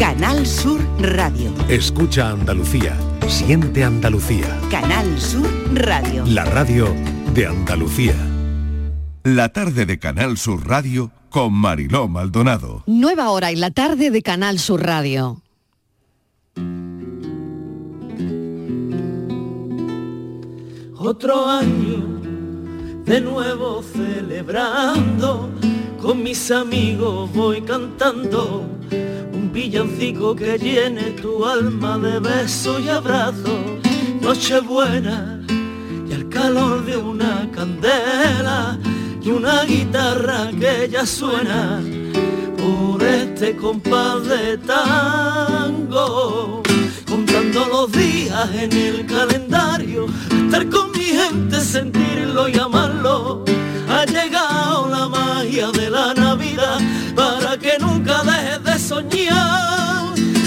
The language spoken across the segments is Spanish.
Canal Sur Radio. Escucha Andalucía. Siente Andalucía. Canal Sur Radio. La radio de Andalucía. La tarde de Canal Sur Radio con Mariló Maldonado. Nueva hora en la tarde de Canal Sur Radio. Otro año de nuevo celebrando, con mis amigos voy cantando un villancico que llene tu alma de besos y abrazos. Nochebuena y el calor de una candela y una guitarra que ya suena por este compás de tango, contando los días en el calendario, estar con mi gente, sentirlo y amarlo. Ha llegado la magia de la Navidad para que nunca dejes de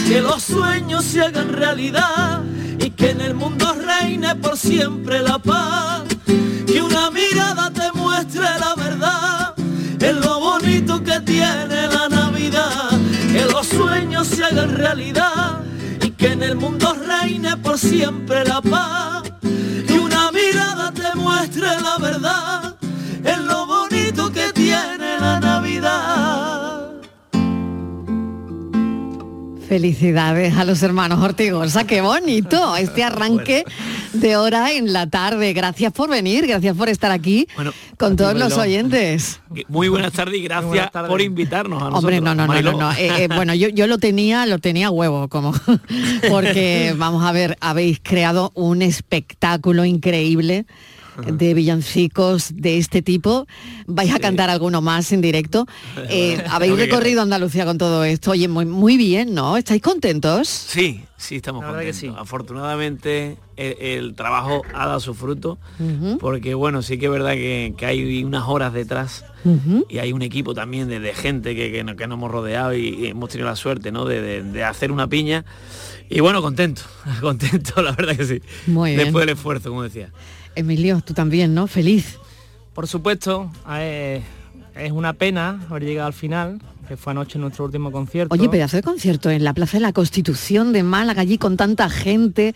que los sueños se hagan realidad y que en el mundo reine por siempre la paz, que una mirada te muestre la verdad, en lo bonito que tiene la Navidad, que los sueños se hagan realidad y que en el mundo reine por siempre la paz, y una mirada te muestre la verdad, en lo bonito que tiene la Navidad. Felicidades a los hermanos Ortigosa, qué bonito este arranque de hora en la tarde. Gracias por venir, gracias por estar aquí con todos los oyentes. Muy buenas tardes y gracias por invitarnos a nosotros. Hombre, no, no, no, Mariló. no, no. Eh, eh, bueno, yo, yo lo tenía, lo tenía a huevo, como porque vamos a ver, habéis creado un espectáculo increíble de villancicos de este tipo. Vais a cantar alguno más en directo. Eh, habéis recorrido Andalucía con todo esto. Oye, muy, muy bien, ¿no? ¿Estáis contentos? Sí, sí, estamos contentos. Afortunadamente el, el trabajo ha dado su fruto, porque bueno, sí que es verdad que, que hay unas horas detrás y hay un equipo también de, de gente que, que nos, que nos hemos rodeado y, y hemos tenido la suerte ¿no? de, de- de hacer una piña. Y bueno, contento, contento, la verdad que sí. Muy bien. Después del esfuerzo, como decía. Emilio, tú también, ¿no? Feliz. Por supuesto, eh, es una pena haber llegado al final, que fue anoche nuestro último concierto. Oye, pedazo de concierto en la Plaza de la Constitución de Málaga, allí con tanta gente.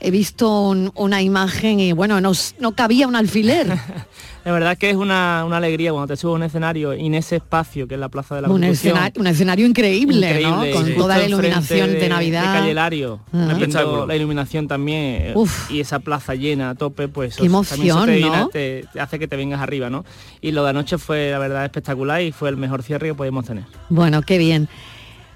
He visto un- una imagen y bueno, no, no cabía un alfiler. La verdad que es una, una alegría cuando te subes a un escenario y en ese espacio que es la Plaza de la un, Constitución. escena- un escenario increíble, increíble, ¿no? Con toda la iluminación de, Navidad. De Calle Lario, viendo la iluminación también eh, Uf. y esa plaza llena a tope, pues Qué eso también eso emoción, te, ¿no? te- te hace que te vengas arriba, ¿no? Y lo de anoche fue la verdad espectacular y fue el mejor cierre que podíamos tener. Bueno, qué bien.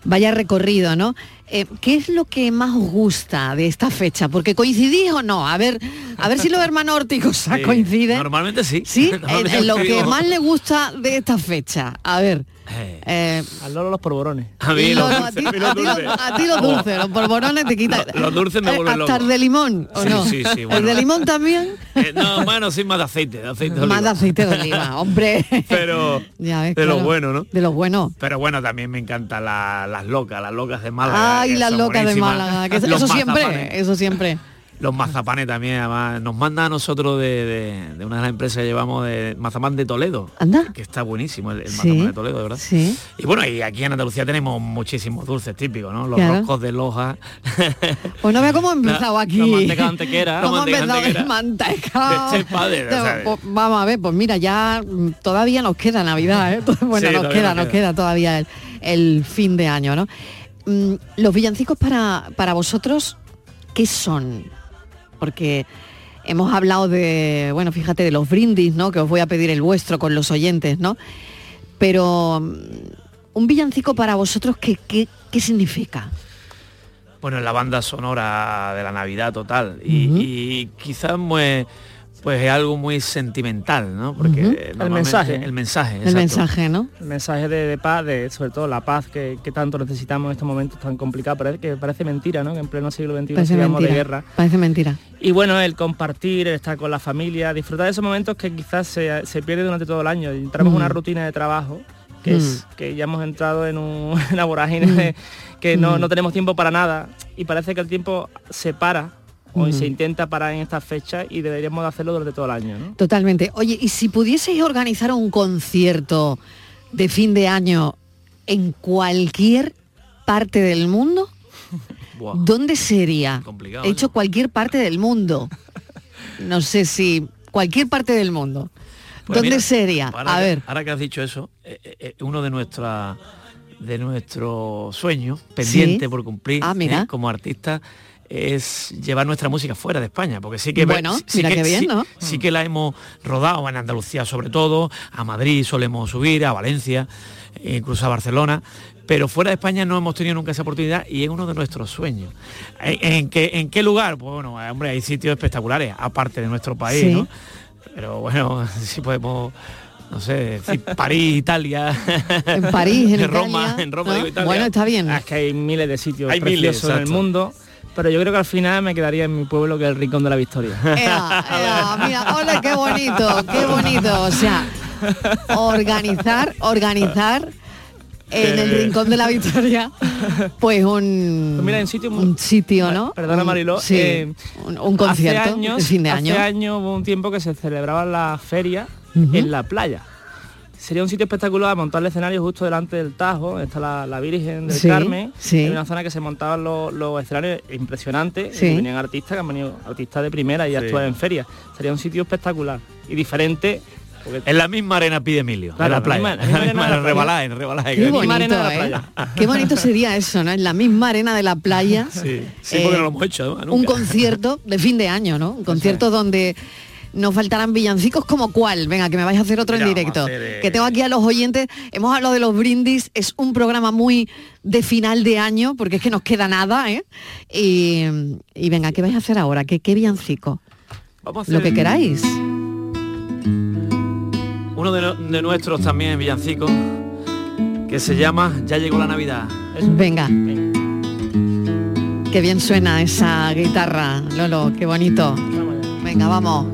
Vaya recorrido, ¿no? Eh, ¿Qué es lo que más os gusta de esta fecha? Porque coincidís o no. A ver, a ver si los hermanos Ortigosa Sí, coinciden. Normalmente sí. Sí, en, Normalmente en lo que más le gusta de esta fecha. A ver. eh, Al loro los polvorones. A mí los dulces, ti, a ti los- dulces. a ti los dulces, los polvorones te quitan. Los- los dulces me Eh, vuelven Hasta loco. el de limón, ¿o Sí, no? sí, sí, ¿El bueno. de limón también? Eh, no, bueno, sí, más de aceite, de aceite de Más de oliva. aceite de oliva, hombre. Pero Ya ves, de lo claro. bueno, ¿no? De lo bueno. Pero bueno, también me encantan la- las locas, las locas de Málaga. Ay, que las son locas de. Málaga. que eso siempre, mazapanes. eso siempre. Los mazapanes también, además, nos manda a nosotros de, de- de una de las empresas que llevamos de mazapán de Toledo. Anda. Que está buenísimo el, el Sí, mazapán de Toledo, de verdad. sí. Y bueno, y aquí en Andalucía tenemos muchísimos dulces típicos, ¿no? Los Claro. roscos de loja. Pues no ve cómo he empezado La- aquí. la manteca antequera. Este Pues, vamos a ver, pues mira, ya todavía nos queda Navidad, ¿eh? Bueno, Sí, nos queda, nos nos queda todavía el, el fin de año, ¿no? Mm, Los villancicos para, para vosotros, ¿qué son? Porque hemos hablado de, bueno, fíjate, de los brindis, ¿no? Que os voy a pedir el vuestro con los oyentes, ¿no? Pero mm, un villancico para vosotros, ¿qué, qué, qué significa? Bueno, es la banda sonora de la Navidad total. Y, y quizás pues, pues es algo muy sentimental, ¿no? Porque El mensaje. El mensaje, El exacto. mensaje, ¿no? El mensaje de, de paz, de sobre todo la paz que, que tanto necesitamos en estos momentos tan complicados. Parece que parece mentira, ¿no? Que en pleno siglo XXI Parece sigamos de mentira. guerra. Parece mentira. Y bueno, el compartir, el estar con la familia, disfrutar de esos momentos que quizás se, se pierde durante todo el año. Y Entramos en una Mm. rutina de trabajo que es que ya hemos entrado en un- una vorágine Mm. que no, Mm. no tenemos tiempo para nada y parece que el tiempo se para Mm. se intenta parar en estas fechas y deberíamos de hacerlo durante todo el año. ¿no? Totalmente. Oye, ¿y si pudieseis organizar un concierto de fin de año en cualquier parte del mundo. ¿dónde sería? Complicado, He hecho cualquier parte del mundo. No sé si cualquier parte del mundo. Pues ¿Dónde mira, sería? A que- ver. Ahora que has dicho eso, eh, eh, eh, uno de nuestra de nuestros sueños pendiente Sí. por cumplir Ah, mira. eh, como artista es llevar nuestra música fuera de España, porque sí que Bueno, sí- que- bien, sí- ¿no? sí que la hemos rodado en Andalucía sobre todo, a Madrid solemos subir, a Valencia, e incluso a Barcelona, pero fuera de España no hemos tenido nunca esa oportunidad y es uno de nuestros sueños. ¿En, en qué, en qué lugar? Pues bueno, hombre, hay sitios espectaculares, aparte de nuestro país, Sí. ¿no? Pero bueno, si podemos, no sé, decir París, Italia. En París, en Roma, Italia, en Roma ¿no? digo Italia. Bueno, está bien. Es que hay miles de sitios Hay miles, en el exacto. mundo, pero yo creo que al final me quedaría en mi pueblo que es el Rincón de la Victoria. Ea, ea, mira, ole, qué bonito, qué bonito. O sea, organizar, organizar en el rincón de la Victoria, pues un, Pues mira, en sitio un sitio, ¿no? Perdona Mariló, sí, eh, un, un concierto hace años, de fin de año. Hace años hubo un tiempo que se celebraban las ferias Ujú. en la playa. Sería un sitio espectacular montar el escenario justo delante del Tajo, está la, la Virgen del Sí, Carmen, sí. hay una zona que se montaban los, los escenarios impresionantes, Sí. y venían artistas que han venido artistas de primera y Sí. actúan en ferias. Sería un sitio espectacular y diferente. porque- En la misma arena pide Emilio, Claro, en la playa. la misma- la misma En arena en. Rebalá, en. Qué bonito, arena de la ¿eh? Qué bonito sería eso, ¿no? En la misma arena de la playa. Sí, sí, Eh, porque no lo hemos hecho un concierto de fin de año, ¿no? Un concierto donde nos faltarán villancicos como cuál. Venga, que me vais a hacer otro Mira, en directo. hacer, eh, Que tengo aquí a los oyentes. Hemos hablado de los brindis. Es un programa muy de final de año, porque es que nos queda nada, ¿eh? Y, y venga, ¿qué vais a hacer ahora? ¿Qué, qué villancico? Vamos a Lo que queráis. Uno de, no- de nuestros también villancicos que se llama Ya llegó la Navidad. Venga. Qué bien suena esa guitarra, Lolo, qué bonito. Venga, vamos.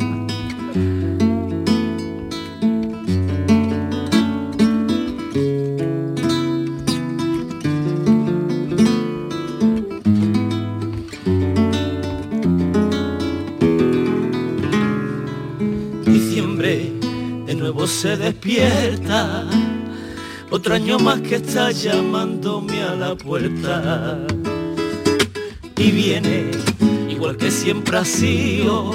Se despierta. Otro año más que está llamándome a la puerta. Y viene, igual que siempre ha sido,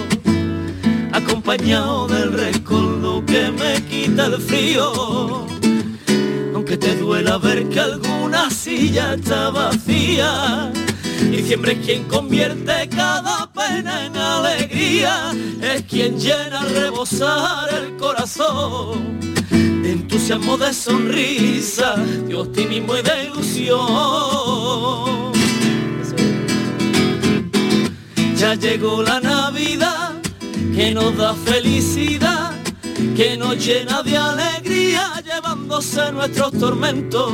acompañado del recuerdo que me quita el frío. Aunque te duela ver que alguna silla está vacía. Diciembre es quien convierte cada en alegría, es quien llena a rebosar el corazón de entusiasmo, de sonrisa, de optimismo y de ilusión. Ya llegó la Navidad que nos da felicidad, que nos llena de alegría, llevándose nuestros tormentos.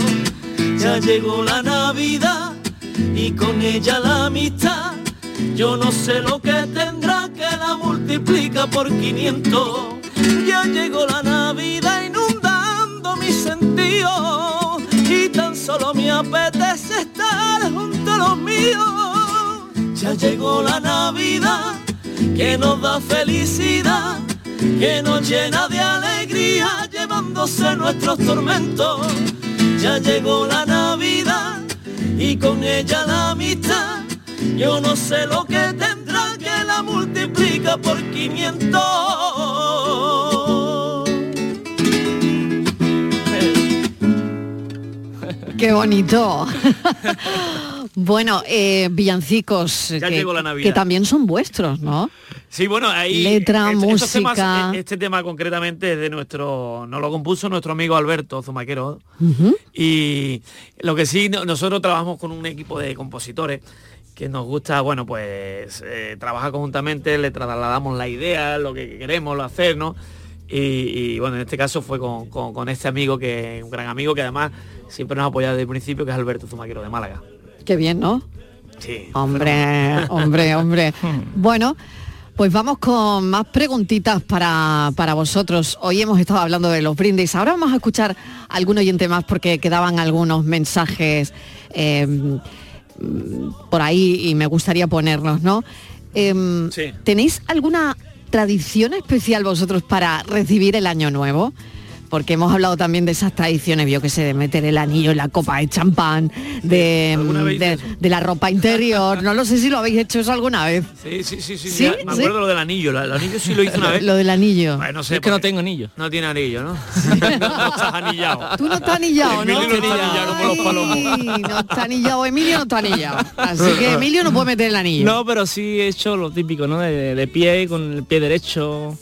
Ya llegó la Navidad y con ella la amistad. Yo no sé lo que tendrá que la multiplica por 500. Ya llegó la Navidad inundando mis sentidos y tan solo me apetece estar junto a los míos. Ya llegó la Navidad que nos da felicidad, que nos llena de alegría, llevándose nuestros tormentos. Ya llegó la Navidad y con ella la amistad. Yo no sé lo que tendrá que la multiplica por 500. Qué bonito. bueno, eh, villancicos Ya que, la también son vuestros, ¿no? Sí, bueno, ahí Letra, estos música. temas, eh, este tema concretamente es de nuestro, nos lo compuso nuestro amigo Alberto Zumaquero. Y lo que sí, no- nosotros trabajamos con un equipo de compositores que nos gusta, bueno, pues eh, trabajar conjuntamente, le trasladamos la idea, lo que queremos, lo hacer, ¿no? Y, y, bueno, en este caso fue con, con- con este amigo que es un gran amigo que además siempre nos ha apoyado desde el principio, que es Alberto Zumaquero de Málaga. Qué bien, ¿no? Sí. Hombre, hombre, hombre. Bueno, pues vamos con más preguntitas para, para vosotros. Hoy hemos estado hablando de los brindis. Ahora vamos a escuchar algún oyente más porque quedaban algunos mensajes eh, por ahí y me gustaría ponerlos, ¿no? Em, Sí. ¿Tenéis alguna tradición especial vosotros para recibir el año nuevo? Porque hemos hablado también de esas tradiciones, yo que sé, de meter el anillo en la copa de champán, de, ¿Alguna vez de, de la ropa interior. No lo sé si lo habéis hecho eso alguna vez. Sí, sí, sí, sí. ¿Sí? Me ¿Sí? acuerdo lo del anillo. El anillo sí lo hice una vez. Lo del anillo. Bueno, no sé. es que no tengo anillo. No tiene anillo, ¿no? no, no estás anillado. Tú no estás anillado, ¿no? Emilio no está anillado como los palomos. No está anillado, Emilio no está anillado. Así que Emilio no puede meter el anillo. No, pero sí he hecho lo típico, ¿no? De, de pie, con el pie derecho.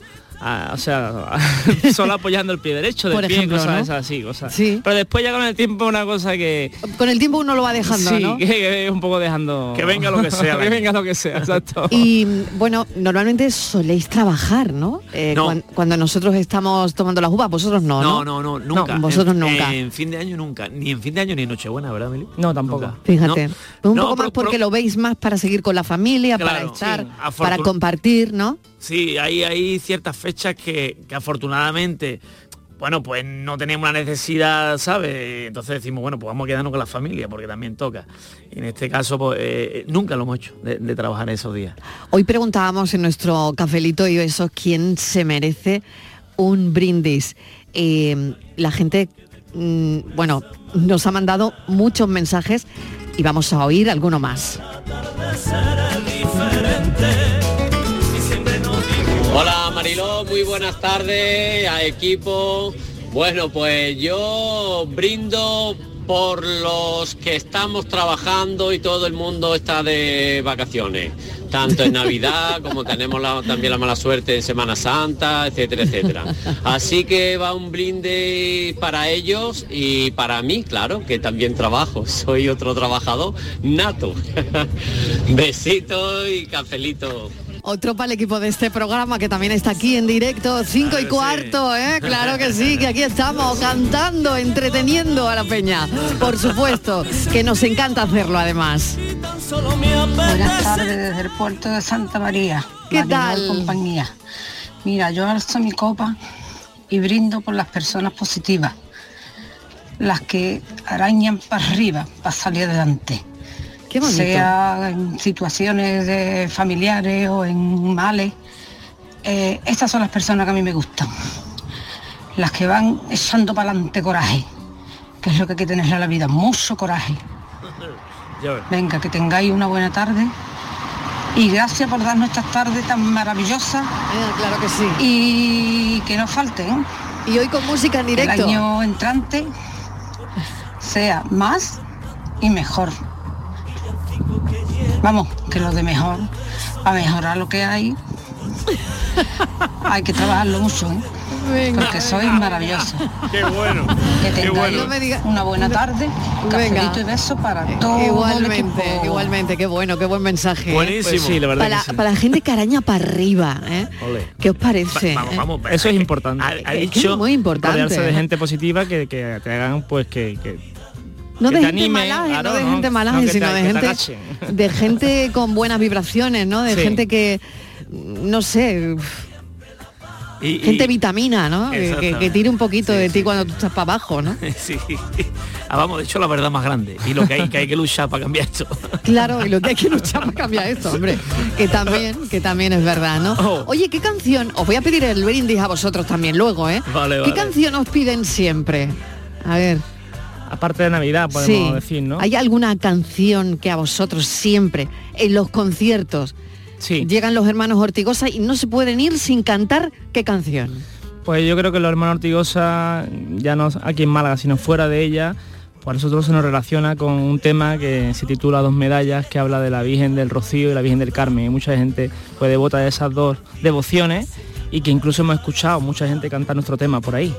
O sea, solo apoyando el pie derecho, de Por pie, ejemplo, cosas ¿no? esas así, cosas. Sí. Pero después ya con el tiempo una cosa que... Con el tiempo uno lo va dejando, sí, ¿no? que, que es un poco dejando... Que venga lo que sea, que venga lo que sea, exacto. Y bueno, normalmente soléis trabajar, ¿no? Eh, No. cuan- Cuando nosotros estamos tomando las uvas, vosotros no, No, ¿no? no, no, nunca. vosotros en, nunca. En fin de año nunca. Ni en fin de año ni en Nochebuena, ¿verdad, Emilio? No, tampoco. Nunca. Fíjate. No. Pues un No, poco más porque pero- lo veis más para seguir con la familia, para estar, sí, para compartir, ¿no? Sí, hay, hay ciertas fechas que, que afortunadamente, bueno, pues no tenemos la necesidad, ¿sabes? Entonces decimos, bueno, pues vamos a quedarnos con la familia, porque también toca. Y en este caso, pues eh, nunca lo hemos hecho, de, de trabajar esos días. Hoy preguntábamos en nuestro cafelito y besos quién se merece un brindis. Eh, la gente, mm, bueno, nos ha mandado muchos mensajes y vamos a oír alguno más. Hola Mariló, muy buenas tardes a equipo. Bueno, pues yo brindo por los que estamos trabajando y todo el mundo está de vacaciones, tanto en Navidad como tenemos la- también la mala suerte en Semana Santa, etcétera, etcétera. Así que va un brinde para ellos y para mí, claro, que también trabajo, soy otro trabajador nato. Besitos y cafelito. Otro para el equipo de este programa que también está aquí en directo, 5 y Claro cuarto, ¿eh? Claro que sí, que aquí estamos cantando, entreteniendo a la peña. Por supuesto, que nos encanta hacerlo además. Buenas tardes desde el puerto de Santa María. ¿Qué tal? compañía. Mira, yo alzo mi copa y brindo por las personas positivas, las que arañan para arriba para salir adelante. Qué bonito. Sea en situaciones de familiares o en males. Eh, estas son las personas que a mí me gustan. Las que van echando para adelante coraje, que es lo que hay que tener en la vida, mucho coraje. Venga, que tengáis una buena tarde. Y gracias por darnos estas tardes tan maravillosas Eh, claro que sí. y que no falten. Y hoy con música en El directo. año entrante sea más y mejor. Vamos, que lo de mejor, a mejorar lo que hay, hay que trabajarlo mucho, ¿eh? Venga, porque sois maravillosos. Qué bueno. Que Qué tengáis bueno. No me diga- una buena tarde, Venga. cafelito y beso para todo el Igualmente, equipo. igualmente, qué bueno, qué buen mensaje. ¿eh? Buenísimo. Pues sí, la verdad Para, que sí. para la gente que araña para arriba, ¿eh? Ole. ¿Qué os parece? Va- vamos, eh? vamos. Eso es importante. Ha, ha que es dicho, muy importante. rodearse de ¿eh? gente positiva que, que te hagan pues que, que- No que de te gente malaje, no de no, gente no malaje, sino de gente de gente con buenas vibraciones, ¿no? De Sí. gente que no sé, y- y- gente vitamina, ¿no? Que, que- tire un poquito Sí, de ti sí. cuando tú estás para abajo, ¿no? Sí. Ah, vamos, de hecho la verdad más grande. Y lo que hay que hay que luchar para cambiar esto. Claro, y lo que hay que luchar para cambiar esto, hombre. Que también, que también es verdad, ¿no? Oh. Oye, ¿qué canción? Os voy a pedir el brindis a vosotros también luego, ¿eh? Vale, ¿Qué vale. canción os piden siempre? A ver. Aparte de Navidad podemos sí. decir, ¿no? ¿Hay alguna canción que a vosotros siempre, en los conciertos, Sí. llegan los hermanos Ortigosa y no se pueden ir sin cantar qué canción? Pues yo creo que los hermanos Ortigosa, ya no aquí en Málaga, sino fuera de ella, a nosotros se nos relaciona con un tema que se titula Dos medallas, que habla de la Virgen del Rocío y la Virgen del Carmen. Y mucha gente pues devota de esas dos devociones y que incluso hemos escuchado mucha gente cantar nuestro tema por ahí.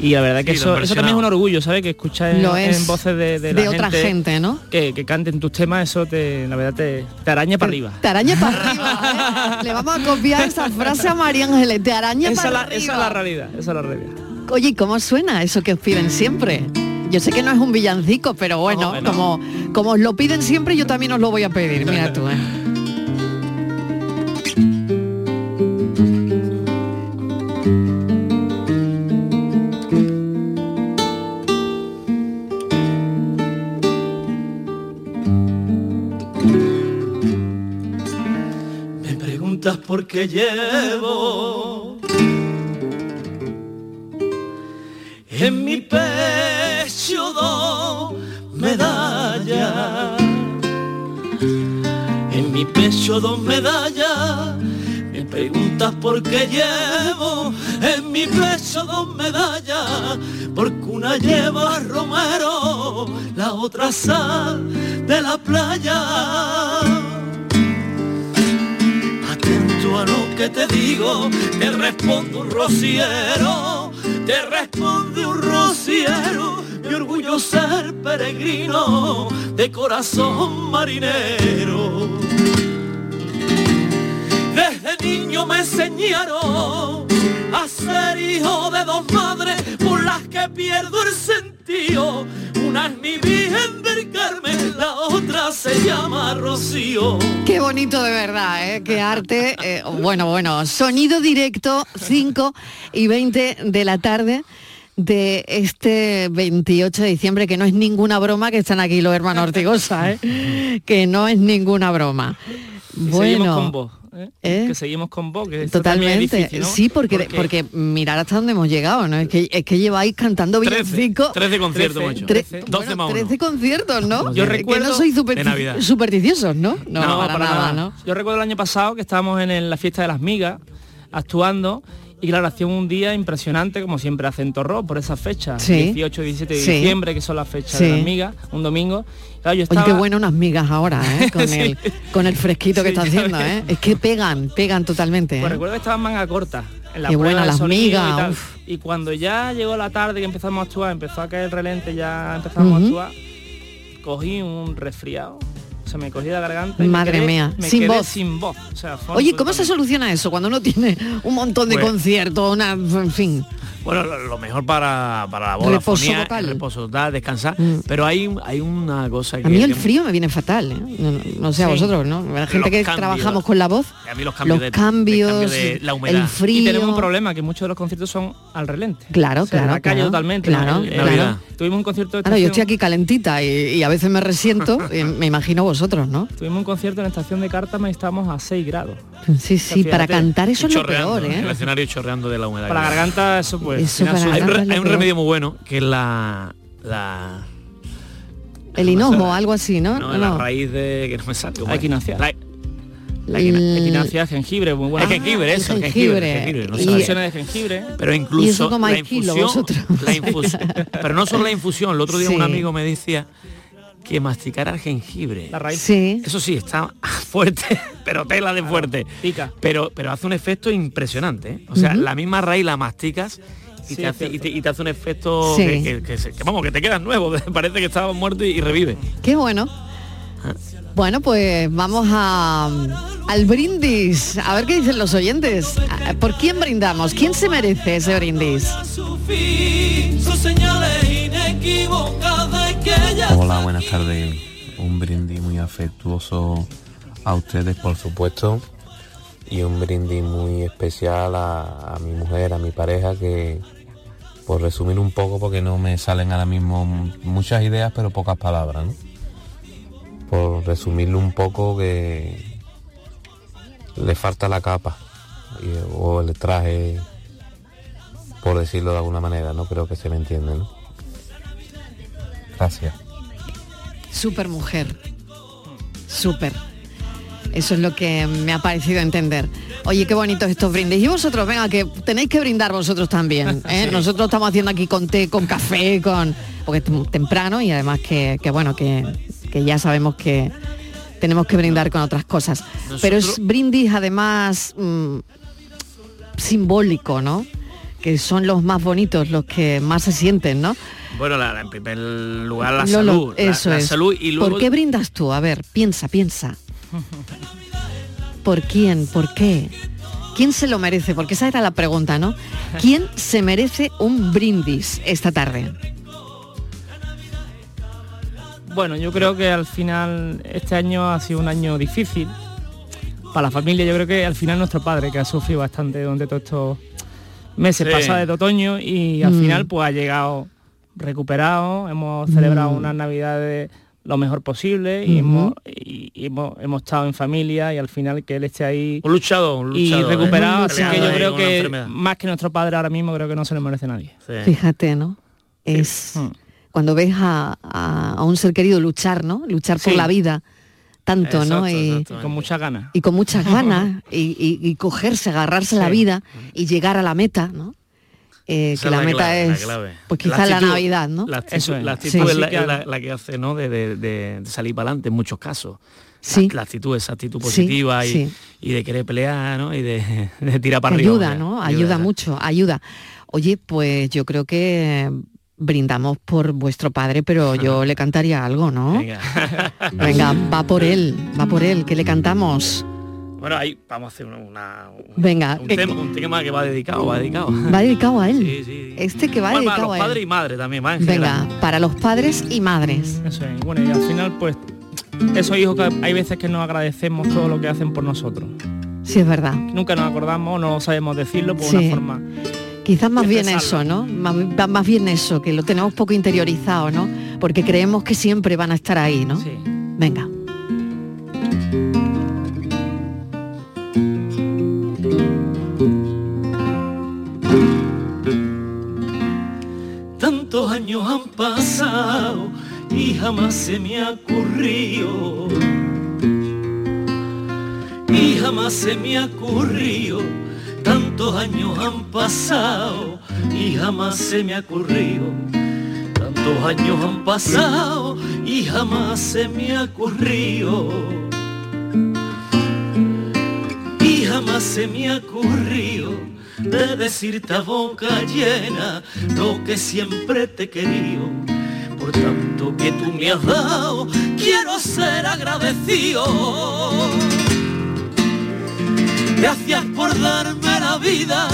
Y la verdad que Sí, eso, eso también es un orgullo, ¿sabes? Que escuchar en, Lo es. en voces de, de, De la otra gente, ¿no? Que, que canten tus temas, eso te, la verdad te, te araña para arriba. Te araña para arriba. ¿eh? Le vamos a copiar esa frase a María Ángeles. Te araña Esa es, para la, arriba. esa es la realidad, esa es la realidad. Oye, ¿y ¿cómo suena eso que os piden siempre? Yo sé que no es un villancico, pero bueno, bueno. como, como os lo piden siempre, yo también os lo voy a pedir. Mira tú, ¿eh? Preguntas por qué llevo en mi pecho dos medallas. En mi pecho dos medallas. Me preguntas por qué llevo en mi pecho dos medallas. Porque una lleva romero, la otra sal de la playa que te digo, te respondo un rociero, te responde un rociero, mi orgullo ser peregrino, de corazón marinero. Desde niño me enseñaron a ser hijo de dos madres por las que pierdo el sentido. Una es mi Virgen del Carmen, la otra se llama Rocío. Qué bonito de verdad, ¿eh? Qué arte. Eh, bueno, bueno, sonido directo, 5 y 20 de la tarde de este 28 de diciembre, que no es ninguna broma que están aquí los hermanos Ortigosa, ¿eh? que no es ninguna broma. Y Bueno, seguimos con vos, ¿eh? ¿eh? que seguimos con vos, que también es Totalmente, difícil, ¿no? sí, porque, porque mirar hasta dónde hemos llegado, ¿no? Es que, es que lleváis cantando 13, villancicos. 13 conciertos Trece. hemos hecho. Tre- 12 bueno, más uno. 13 conciertos, ¿no? Yo Que recuerdo- no soy Navidad. supersticiosos, ¿no? No, No, para, nada, ¿no? Yo recuerdo el año pasado que estábamos en el- la fiesta de las migas actuando y claro, hacía un día impresionante como siempre hacen Torró por esas fechas, Sí. 18 y 17 de Sí. diciembre, que son las fechas Sí. de las migas, un domingo. Claro, yo Oye, estaba, qué bueno unas migas ahora, ¿eh? Con, el, con el fresquito que está haciendo. ¿eh? Es que pegan, pegan totalmente. Pues ¿eh? recuerdo que estaba en manga corta. En la Qué buena las migas, Y, tal. Y cuando ya llegó la tarde que empezamos a actuar, empezó a caer el relente, ya empezamos a actuar, cogí un resfriado, se me cogí la garganta y me Madre quedé- mía, me sin quedé voz. sin voz. O sea, fue Oye, ¿cómo se soluciona eso cuando uno tiene un montón de Pues- conciertos, una, en fin? Bueno, lo, lo mejor para, para la voz, Reposo la fonía, vocal. reposo total, descansar. Mm. Pero hay, hay una cosa que... A mí el frío me viene fatal, ¿eh? No, no- no sé a Sí. vosotros, ¿no? La gente Los que cambios, trabajamos con la voz, A mí los cambios, los de, cambios, de, cambio de la humedad. el frío. Y tenemos un problema, que muchos de los conciertos son al relente. Claro, O sea, en claro, la calle claro, totalmente. claro, En- en claro. Navidad. Tuvimos un concierto de Claro, yo estoy aquí calentita y, y a veces me resiento, y me imagino vosotros, ¿no? Tuvimos un concierto en la estación de Cártama y estábamos a 6 grados. Sí, sí, Fíjate, para cantar eso es lo peor, El ¿eh? escenario chorreando de la humedad. Para la garganta eso pues... Eso al final para Hay, un re- hay remedio muy bueno que es la... la El hinojo, algo así, ¿no? no, la raíz de... que no me sale. ¿cómo La equinacia. La- La equina- El- equinacia, jengibre, muy buena. el jengibre, el eso, el jengibre. jengibre. el jengibre, no Y- de jengibre. Pero Y incluso la kilo infusión, vosotros. la infusión, pero no solo la infusión, el otro día Sí. un amigo me decía que masticara el jengibre. La raíz Sí. Eso sí, está fuerte, pero tela de fuerte. pica. Pero, pero hace un efecto impresionante. ¿eh? O sea, la misma raíz la masticas y, Sí, te es hace, y, te, y te hace un efecto Sí. que, que- que se- que, vamos, que te quedas nuevo. Parece que estabas muerto y, y revive. Qué bueno. Bueno, pues vamos a, al brindis. A ver qué dicen los oyentes. ¿Por quién brindamos? ¿Quién se merece ese brindis? Hola, buenas tardes. Un brindis muy afectuoso a ustedes, por supuesto, y un brindis muy especial a, a mi mujer, a mi pareja, que por resumir un poco, porque no me salen ahora mismo muchas ideas, pero pocas palabras, ¿no? Por resumirlo un poco, que le falta la capa y- o el traje, por decirlo de alguna manera, ¿no? Creo que se me entiende, ¿no? Gracias. Super mujer. Súper. Eso es lo que me ha parecido entender. Oye, qué bonitos estos brindis. Y vosotros, venga, que tenéis que brindar vosotros también. ¿eh? Nosotros estamos haciendo aquí con té, con café, con. porque es temprano y además que, que bueno, que, que ya sabemos que tenemos que brindar con otras cosas. Pero es brindis además mm, simbólico, ¿no? Que son los más bonitos, los que más se sienten, ¿no? Bueno, la- la- en primer lugar la salud. eso la, es. salud y luego... ¿Por qué brindas tú? A ver, piensa, piensa. ¿Por quién? ¿Por qué? ¿Quién se lo merece? Porque esa era la pregunta, ¿no? ¿Quién se merece un brindis esta tarde? Bueno, yo creo que al final este año ha sido un año difícil para la familia. Yo creo que al final nuestro padre, que ha sufrido bastante durante todos estos meses Sí. pasados de otoño y al Mm. final pues ha llegado recuperado. Hemos celebrado Mm. unas navidades lo mejor posible y, hemos, y- y hemos, hemos estado en familia y al final que él esté ahí Un luchado, un y luchado. ¿eh? recuperado. Así que yo creo que enfermedad. más que nuestro padre ahora mismo creo que no se le merece nadie. Sí. Fíjate, ¿no? Es cuando ves a, a- a un ser querido luchar, ¿no? Luchar por Sí. la vida tanto, ¿no? Exacto, Y, exacto. con muchas ganas. y con muchas ganas y, y- y cogerse, agarrarse la vida y llegar a la meta, ¿no? Eh, que la, la meta clave, la es, clave. pues La quizá la, actitud- Navidad, ¿no? La actitud, Eso es. la actitud Sí. es, la, que- es la- la que hace, ¿no? De, de- de- de salir para adelante en muchos casos. Sí. La, la actitud, esa actitud Sí, positiva y, sí. y de querer pelear, ¿no? Y de, de tirar para arriba. ayuda. ¿no? Ayuda mucho, ayuda. Oye, pues yo creo que brindamos por vuestro padre, pero yo le cantaría algo, ¿no? Venga. Venga, va por él, va por él, que le cantamos. bueno, ahí vamos a hacer una, una- un, Venga, un que- tema, un tema que va dedicado, va dedicado. Va dedicado a él. Sí, sí. Este que va Bueno, para dedicado los a él. padres y madres también, en Venga, general. para los padres y madres. Eso es. Bueno, y al final, pues, esos hijos que hay veces que nos agradecemos todo lo que hacen por nosotros. Sí, es verdad. Nunca nos acordamos, no sabemos decirlo por Sí. una forma. Quizás más bien expresarlo. eso, ¿no? Más, más bien eso, que lo tenemos poco interiorizado, ¿no? Porque creemos que siempre van a estar ahí, ¿no? Sí. Venga. Tantos años han pasado y jamás se me ha ocurrido. Y jamás se me ha ocurrido. Tantos años han pasado y jamás se me ha ocurrido. Tantos años han pasado y jamás se me ha ocurrido. Y jamás se me ha ocurrido de decirte a boca llena lo que siempre te he. Por tanto que tú me has dado, quiero ser agradecido. Gracias por darme la vida,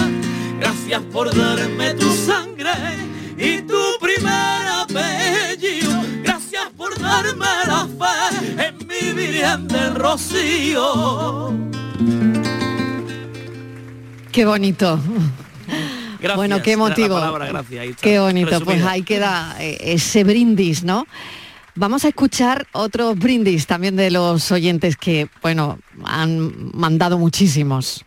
gracias por darme tu sangre y tu primer apellido. Gracias por darme la fe en mi Virgen del Rocío. Qué bonito. Gracias, bueno, qué palabra gracias, está, Qué bonito. Pues ahí queda eh, ese brindis, ¿no? Vamos a escuchar otros brindis también de los oyentes que, bueno, han mandado muchísimos.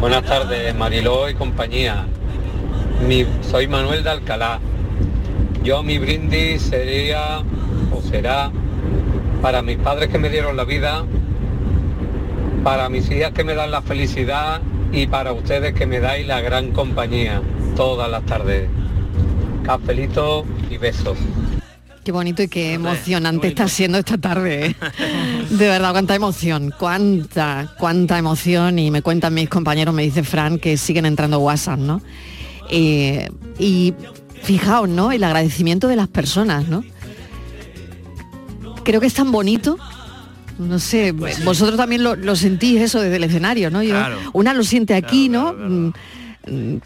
Buenas tardes, Mariló y compañía. Soy Manuel de Alcalá. Yo mi brindis sería o será para mis padres que me dieron la vida, para mis hijas que me dan la felicidad y para ustedes que me dais la gran compañía todas las tardes. Cafelito y besos. Qué bonito y qué emocionante está siendo esta tarde. ¿eh? De verdad, cuánta emoción, cuánta, cuánta emoción. Y me cuentan mis compañeros, me dice Fran, que siguen entrando WhatsApp, ¿no? Eh, y fijaos, ¿no? El agradecimiento de las personas, ¿no? Creo que es tan bonito. No sé, vosotros también lo, lo sentís eso desde el escenario, ¿no? Yo- Claro. Una lo siente aquí, Claro, ¿no? claro. Mm,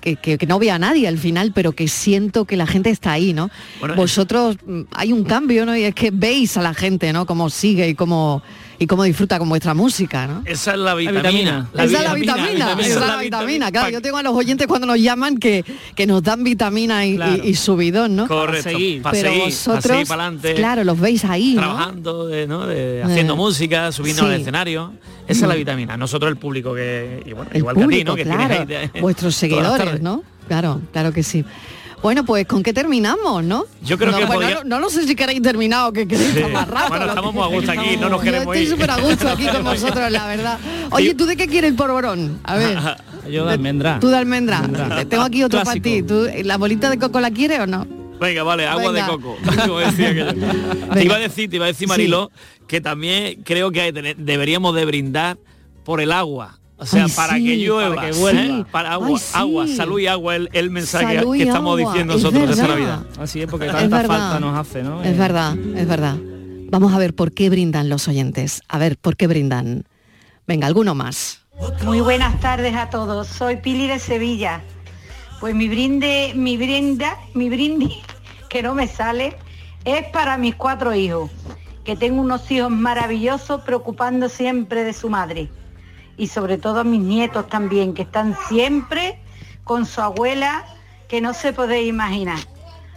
Que, que- que no ve a nadie al final, pero que siento que la gente está ahí, ¿no? Bueno, Vosotros mm, hay un cambio, ¿no? Y es que veis a la gente, ¿no? Cómo sigue y cómo y cómo disfruta con vuestra música, ¿no? Esa es la vitamina. vitamina. esa es la vitamina, esa es la vitamina. Claro, yo tengo a los oyentes cuando nos llaman que, que nos dan vitamina y, Claro. y- y subidón, ¿no? Correcto. seguir. Para Pero seguir, vosotros, para seguir para adelante. claro, los veis ahí, ¿no? trabajando, de, ¿no? de- haciendo Eh, música, subiendo sí. Mm. al escenario. Esa es la vitamina. Nosotros el público que, y bueno, El igual público, que a ti, ¿no? Que claro, tienes ahí de- vuestros seguidores. ¿no? Claro, claro que sí. Bueno, pues ¿con qué terminamos, no? Yo creo no, que bueno, podría- no, no lo sé si queréis terminar o que queréis Sí. más. Bueno, estamos muy a gusto aquí, no nos Yo queremos estoy ir. súper a gusto aquí con vosotros, la verdad. Oye. ¿tú de qué quieres el polvorón? A ver. Yo de almendra. Tú de almendra. Almendra. Tengo aquí otro para ti. ¿Tú, ¿La bolita de coco la quieres o no? Venga, vale, agua Venga. de coco. como decía aquello. Te iba a decir, te iba a decir, Marilo, que también creo que deberíamos de brindar por el agua. O sea, Ay, para sí, que llueva, para que ¿eh? para agua, Ay, sí. agua, salud y agua, el, el mensaje Salud que estamos agua, diciendo es nosotros esta. Navidad. Así es porque Es tanta verdad. falta nos hace, ¿no? Es Eh, verdad, es verdad. Vamos a ver por qué brindan los oyentes. A ver, ¿por qué brindan? Venga, alguno más. Muy buenas tardes a todos. Soy Pili de Sevilla. Pues mi brinde, mi brinda, mi brindis, que no me sale, es para mis cuatro hijos, que tengo unos hijos maravillosos preocupando siempre de su madre. Y sobre todo a mis nietos también, que están siempre con su abuela, que no se podéis imaginar.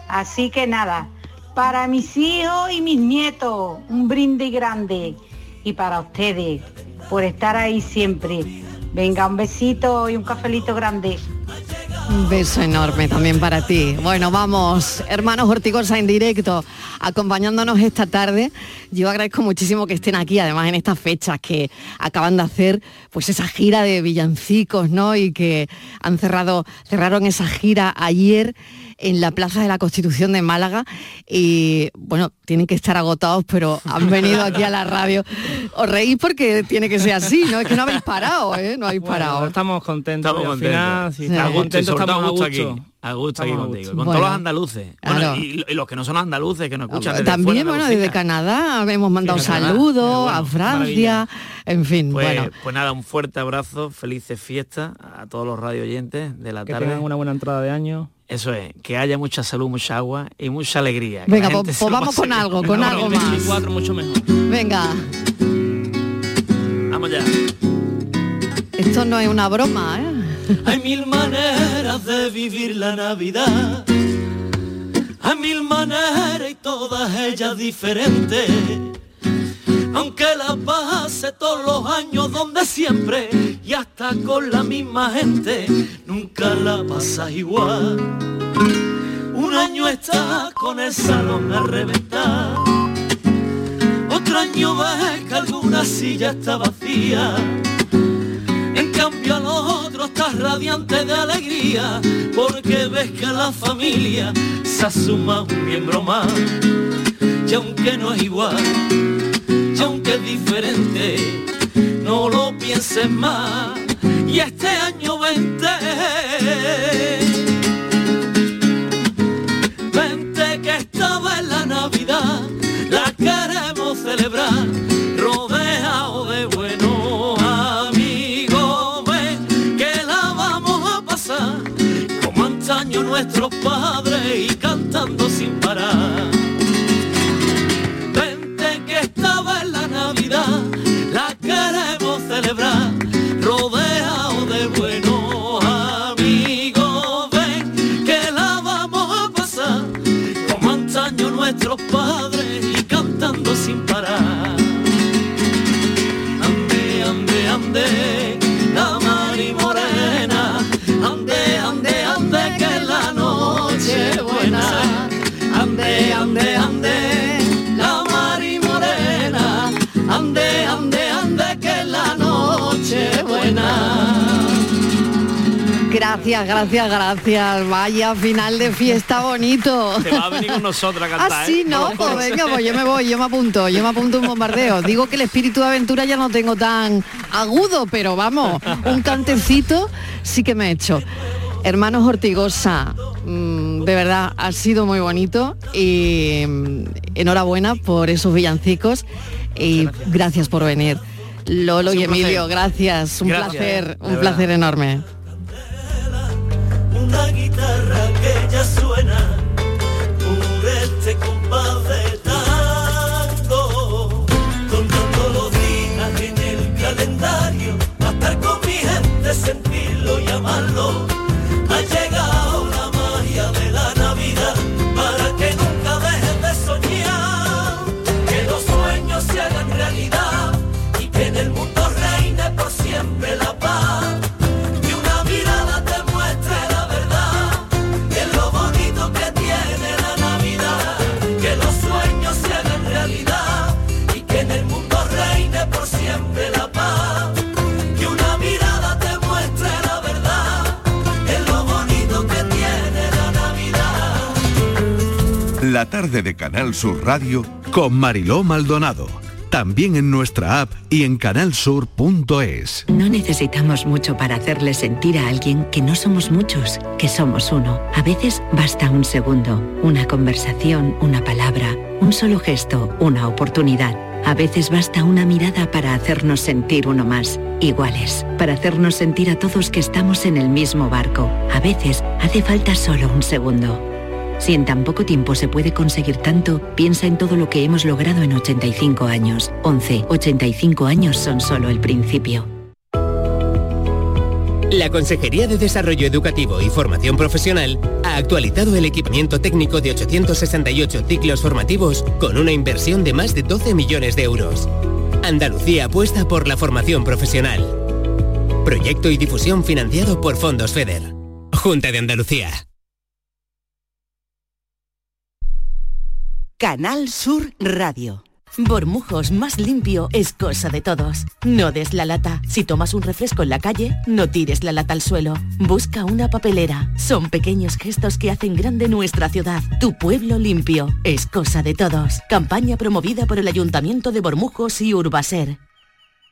Así que nada, para mis hijos y mis nietos, un brindis grande. Y para ustedes, por estar ahí siempre. Venga, un besito y un cafelito grande. Un beso enorme también para ti. Bueno, vamos, hermanos Hortigosa en directo, acompañándonos esta tarde. Yo agradezco muchísimo que estén aquí, además en estas fechas que acaban de hacer pues esa gira de villancicos, ¿no? Y que han cerrado, cerraron esa gira ayer en la Plaza de la Constitución de Málaga y bueno, tienen que estar agotados, pero han venido aquí a la radio. Os reís porque tiene que ser así, ¿no? Es que no habéis parado, ¿eh? No habéis Bueno, parado. estamos contentos. Estamos final, contentos. si A estamos contentos, estamos a gusto aquí. A gusto aquí contigo. Con Bueno. todos los andaluces. Bueno, Claro. y, y los que no son andaluces, que nos escuchan desde También, fuera bueno, desde Canadá hemos mandado desde Canadá. saludos Bueno, a Francia, en fin, Pues, bueno. pues nada, un fuerte abrazo, felices fiestas a todos los radio oyentes de la Que tarde. tengan una buena entrada de año. Eso es, que haya mucha salud, mucha agua y mucha alegría. Venga, pues, pues vamos con algo, con algo más. 24 mucho mejor. Venga, Vamos ya. esto no es una broma, ¿eh? Hay mil maneras de vivir la Navidad. Hay mil maneras y todas ellas diferentes. Aunque la pase todos los años donde siempre y hasta con la misma gente, nunca la pasas igual. Un año estás con el salón a reventar. Otro año ves que alguna silla está vacía. En cambio al otro estás radiante de alegría porque ves que a la familia se asuma un miembro más. Y aunque no es igual, no lo pienses más. Y este año vente, vente que esta vez la Navidad la queremos celebrar rodeado de buenos amigos. Que la vamos a pasar como antaño nuestros padres y cantando sin parar. Gracias, gracias, gracias. Vaya final de fiesta bonito. Te va a venir con nosotros a cantar. Ah, sí, ¿eh? no, pues venga, pues yo me voy, yo me apunto, yo me apunto un bombardeo. Digo que el espíritu de aventura ya no tengo tan agudo, pero vamos, un cantecito sí que me he hecho. Hermanos Ortigosa, mm, de verdad ha sido muy bonito y mm, enhorabuena por esos villancicos y gracias por venir. Lolo y Emilio, placer. gracias, un Gracias, placer, de un placer enorme. Una tarde de Canal Sur Radio Con Mariló Maldonado. También en nuestra app y en canalsur.es. No necesitamos mucho para hacerle sentir a alguien que no somos muchos, que somos uno. A veces basta un segundo, una conversación, una palabra, un solo gesto, una oportunidad. A veces basta una mirada para hacernos sentir uno más, iguales, para hacernos sentir a todos que estamos en el mismo barco. A veces hace falta solo un segundo. Si en tan poco tiempo se puede conseguir tanto, piensa en todo lo que hemos logrado en 85 años. 11, 85 años son solo el principio. La Consejería de Desarrollo Educativo y Formación Profesional ha actualizado el equipamiento técnico de 868 ciclos formativos con una inversión de más de 12 millones de euros. Andalucía apuesta por la formación profesional. Proyecto y difusión financiado por Fondos FEDER. Junta de Andalucía. Canal Sur Radio. Bormujos más limpio es cosa de todos. No des la lata. Si tomas un refresco en la calle, no tires la lata al suelo. Busca una papelera. Son pequeños gestos que hacen grande nuestra ciudad. Tu pueblo limpio es cosa de todos. Campaña promovida por el Ayuntamiento de Bormujos y Urbaser.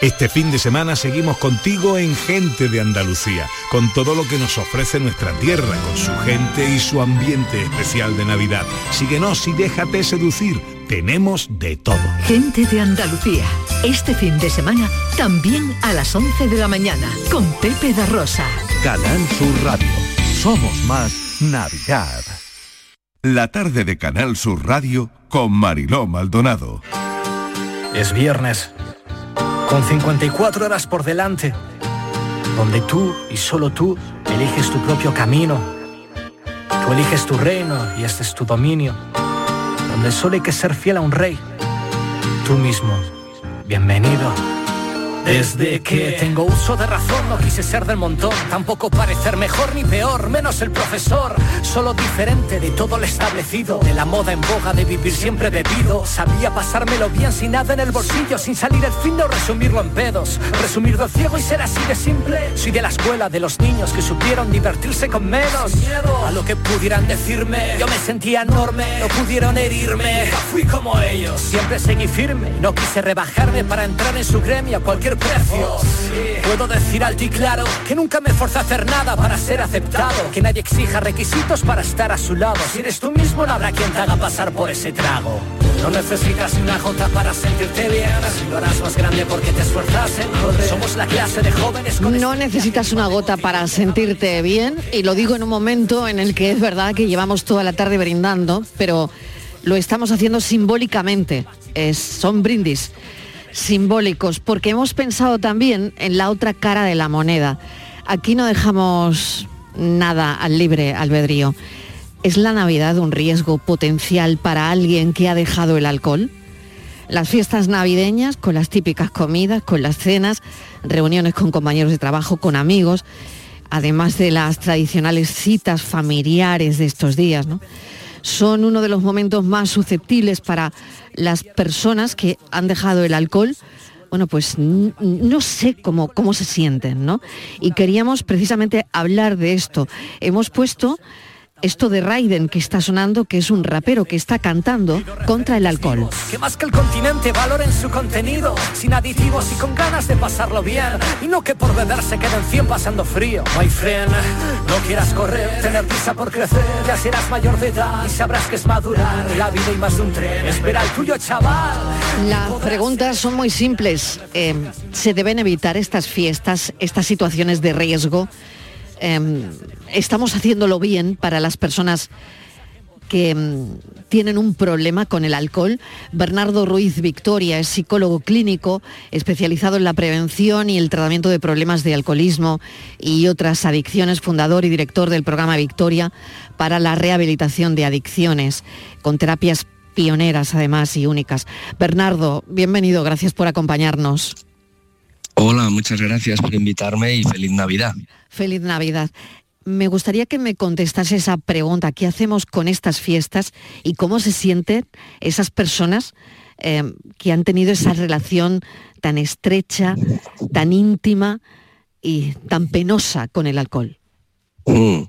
Este fin de semana seguimos contigo en Gente de Andalucía, con todo lo que nos ofrece nuestra tierra, con su gente y su ambiente especial de Navidad. Síguenos y déjate seducir, tenemos de todo. Gente de Andalucía, este fin de semana también a las 11 de la mañana, con Pepe da Rosa. Canal Sur Radio. Somos más Navidad. La tarde de Canal Sur Radio con Mariló Maldonado. Es viernes, con 54 horas por delante, donde tú y solo tú eliges tu propio camino. Tú eliges tu reino y este es tu dominio, donde solo hay que ser fiel a un rey. Tú mismo, bienvenido. Desde que tengo uso de razón no quise ser del montón, tampoco parecer mejor ni peor, menos el profesor, solo diferente de todo lo establecido, de la moda en boga de vivir siempre bebido, sabía pasármelo bien sin nada en el bolsillo, sin salir el fin o resumirlo en pedos, resumir de ciego y ser así de simple, soy de la escuela de los niños que supieron divertirse con menos. Miedo. A lo que pudieran decirme, yo me sentía enorme, no pudieron herirme, fui como ellos, siempre seguí firme, no quise rebajarme para entrar en su gremio. A precio. Puedo decir alto y claro que nunca me forcé a hacer nada para ser aceptado, que nadie exija requisitos para estar a su lado. Si eres tú mismo no habrá quien te haga pasar por ese trago. No necesitas una gota para sentirte bien, si lo harás más grande porque te esfuerzas en. Somos la clase de jóvenes con No necesitas una gota para sentirte bien y lo digo en un momento en el que es verdad que llevamos toda la tarde brindando, pero lo estamos haciendo simbólicamente. Es, son brindis simbólicos, porque hemos pensado también en la otra cara de la moneda. Aquí no dejamos nada al libre albedrío. ¿Es la Navidad un riesgo potencial para alguien que ha dejado el alcohol? Las fiestas navideñas, con las típicas comidas, con las cenas, reuniones con compañeros de trabajo, con amigos, además de las tradicionales citas familiares de estos días, ¿no? Son uno de los momentos más susceptibles para las personas que han dejado el alcohol. Bueno, pues no sé cómo, cómo se sienten, ¿no? Y queríamos precisamente hablar de esto. Hemos puesto esto de Raiden que está sonando, que es un rapero que está cantando contra el alcohol. Que más que el continente valoren su contenido, sin aditivos y con ganas de pasarlo bien. Y no que por beber se queden 100 pasando frío. My friend, no quieras correr, tener prisa por crecer. Ya serás mayor de edad y sabrás que es madurar. La vida y más de un tren, espera el tuyo, chaval. Las preguntas son muy simples. Eh, ¿Se deben evitar estas fiestas, estas situaciones de riesgo? Eh, estamos haciéndolo bien para las personas que mm, tienen un problema con el alcohol. Bernardo Ruiz Victoria es psicólogo clínico especializado en la prevención y el tratamiento de problemas de alcoholismo y otras adicciones, fundador y director del programa Victoria para la rehabilitación de adicciones, con terapias pioneras además y únicas. Bernardo, bienvenido, gracias por acompañarnos. Hola, muchas gracias por invitarme y feliz Navidad. Feliz Navidad. Me gustaría que me contestase esa pregunta, ¿qué hacemos con estas fiestas y cómo se sienten esas personas eh, que han tenido esa relación tan estrecha, tan íntima y tan penosa con el alcohol? Mm,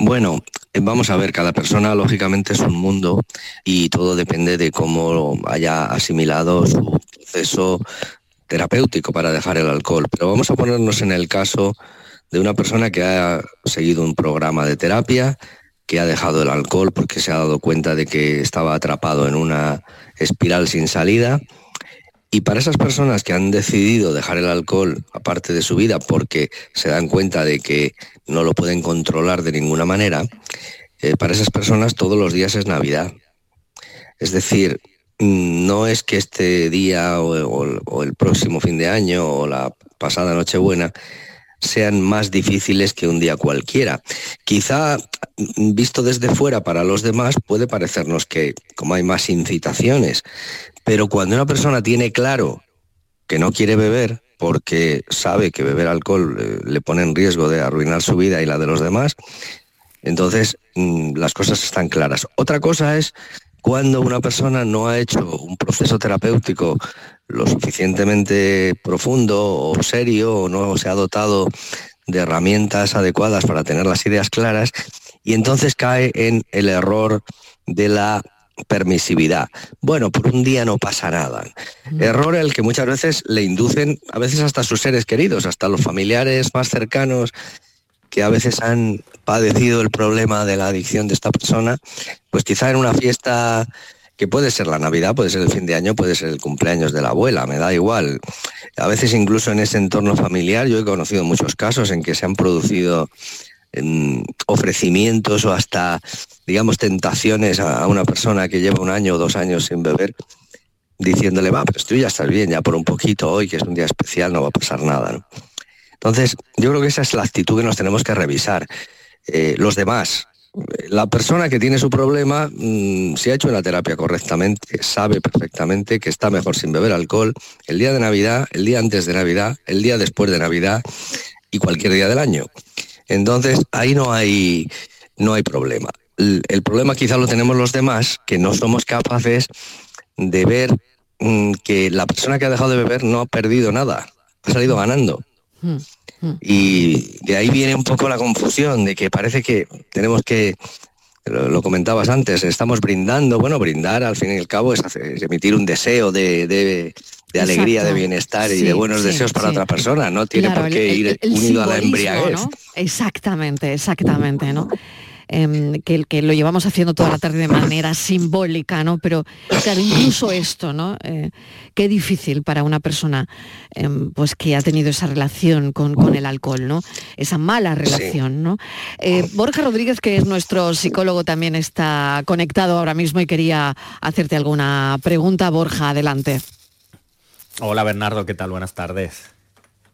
Bueno, vamos a ver, cada persona lógicamente es un mundo y todo depende de cómo haya asimilado su proceso terapéutico para dejar el alcohol. Pero vamos a ponernos en el caso de una persona que ha seguido un programa de terapia, que ha dejado el alcohol porque se ha dado cuenta de que estaba atrapado en una espiral sin salida. Y para esas personas que han decidido dejar el alcohol aparte de su vida porque se dan cuenta de que no lo pueden controlar de ninguna manera, eh, para esas personas todos los días es Navidad. Es decir, mm, no es que este día o, o- o el próximo fin de año o la pasada Nochebuena sean más difíciles que un día cualquiera. Quizá mm, visto desde fuera para los demás puede parecernos que como hay más incitaciones, pero cuando una persona tiene claro que no quiere beber porque sabe que beber alcohol eh, le pone en riesgo de arruinar su vida y la de los demás, entonces mm, las cosas están claras. Otra cosa es cuando una persona no ha hecho un proceso terapéutico lo suficientemente profundo o serio o no se ha dotado de herramientas adecuadas para tener las ideas claras y entonces cae en el error de la permisividad. Bueno, por un día no pasa nada. Error el que muchas veces le inducen, a veces hasta sus seres queridos, hasta los familiares más cercanos, que a veces han padecido el problema de la adicción de esta persona, pues quizá en una fiesta que puede ser la Navidad, puede ser el fin de año, puede ser el cumpleaños de la abuela, me da igual. A veces incluso en ese entorno familiar, yo he conocido muchos casos en que se han producido em, ofrecimientos o hasta, digamos, tentaciones a, una persona que lleva un año o dos años sin beber, diciéndole, va, pero tú ya estás bien, ya por un poquito hoy, que es un día especial, no va a pasar nada. Entonces, yo creo que esa es la actitud que nos tenemos que revisar. Eh, los demás, la persona que tiene su problema, mm, si ha hecho la terapia correctamente, sabe perfectamente que está mejor sin beber alcohol el día de Navidad, el día antes de Navidad, el día después de Navidad y cualquier día del año. Entonces, ahí no hay, no hay problema. El, problema quizá lo tenemos los demás, que no somos capaces de ver mm, que la persona que ha dejado de beber no ha perdido nada, ha salido ganando. Y de ahí viene un poco la confusión de que parece que tenemos que, lo, lo comentabas antes, estamos brindando, bueno, brindar al fin y al cabo es, hacer- es emitir un deseo de, de- de alegría, Exacto. de bienestar y de buenos sí, deseos para sí. otra persona, no tiene Claro, por qué el- ir el- el unido a la embriaguez. ¿no? Exactamente, exactamente, ¿no? Em, que, que lo llevamos haciendo toda la tarde de manera simbólica, ¿no? Pero claro, incluso esto, ¿no? Eh, qué difícil para una persona em, pues que ha tenido esa relación con, con el alcohol, ¿no? Esa mala relación, ¿no? Eh, Borja Rodríguez, que es nuestro psicólogo, también está conectado ahora mismo y quería hacerte alguna pregunta. Borja, adelante. Hola Bernardo, ¿qué tal? Buenas tardes.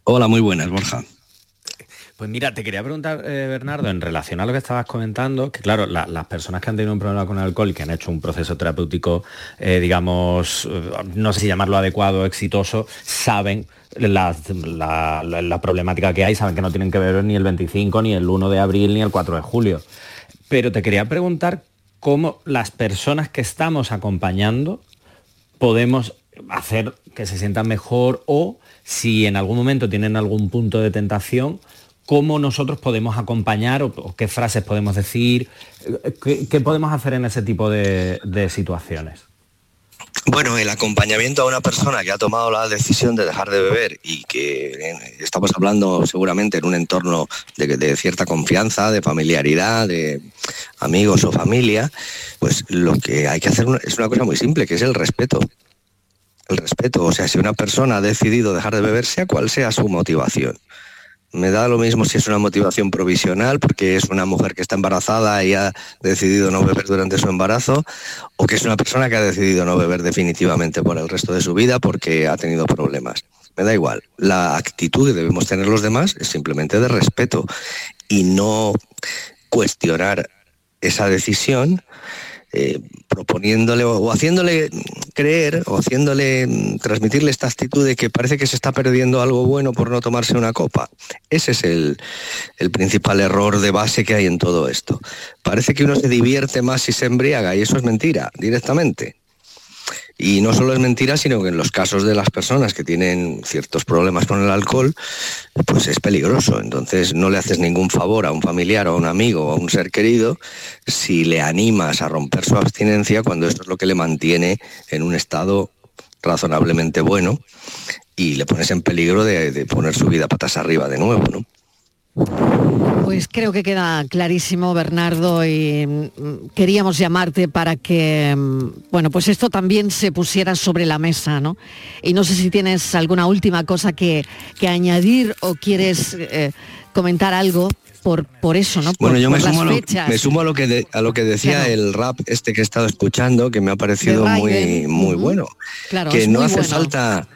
Hola, muy buenas, Borja. Pues mira, te quería preguntar, eh, Bernardo, en relación a lo que estabas comentando, que claro, la- las personas que han tenido un problema con el alcohol y que han hecho un proceso terapéutico, eh, digamos, eh, no sé si llamarlo adecuado exitoso, saben la, problemática que hay, saben que no tienen que beber ni el 25, ni el 1 de abril, ni el 4 de julio. Pero te quería preguntar cómo las personas que estamos acompañando podemos hacer que se sientan mejor o si en algún momento tienen algún punto de tentación, cómo nosotros podemos acompañar o, qué frases podemos decir, eh, qué, podemos hacer en ese tipo de, situaciones. Bueno, el acompañamiento a una persona que ha tomado la decisión de dejar de beber y que estamos hablando seguramente en un entorno de, de cierta confianza, de familiaridad, de amigos o familia, pues lo que hay que hacer es una cosa muy simple, que es el respeto. El respeto, o sea, si una persona ha decidido dejar de beber, sea cual sea su motivación, Me da lo mismo si es una motivación provisional, porque es una mujer que está embarazada y ha decidido no beber durante su embarazo, o que es una persona que ha decidido no beber definitivamente por el resto de su vida porque ha tenido problemas. Me da igual. La actitud que debemos tener los demás es simplemente de respeto y no cuestionar esa decisión eh, proponiéndole o haciéndole creer o haciéndole mm, transmitirle esta actitud de que parece que se está perdiendo algo bueno por no tomarse una copa. Ese es el, el principal error de base que hay en todo esto. Parece que uno se divierte más si se embriaga y eso es mentira, directamente. Y no solo es mentira, sino que en los casos de las personas que tienen ciertos problemas con el alcohol, pues es peligroso. Entonces no le haces ningún favor a un familiar o a un amigo o a un ser querido si le animas a romper su abstinencia cuando esto es lo que le mantiene en un estado razonablemente bueno y le pones en peligro de, de poner su vida patas arriba de nuevo, ¿no? Pues creo que queda clarísimo, Bernardo, y mm, queríamos llamarte para que, mm, bueno, pues esto también se pusiera sobre la mesa, ¿no? Y no sé si tienes alguna última cosa que, que añadir o quieres eh, comentar algo por, por eso, ¿no? Por, Bueno, yo me sumo, a lo, fechas. me sumo a lo que de- a lo que decía Claro. el rap este que he estado escuchando, que me ha parecido muy, muy bueno. Claro, que no hace bueno. falta,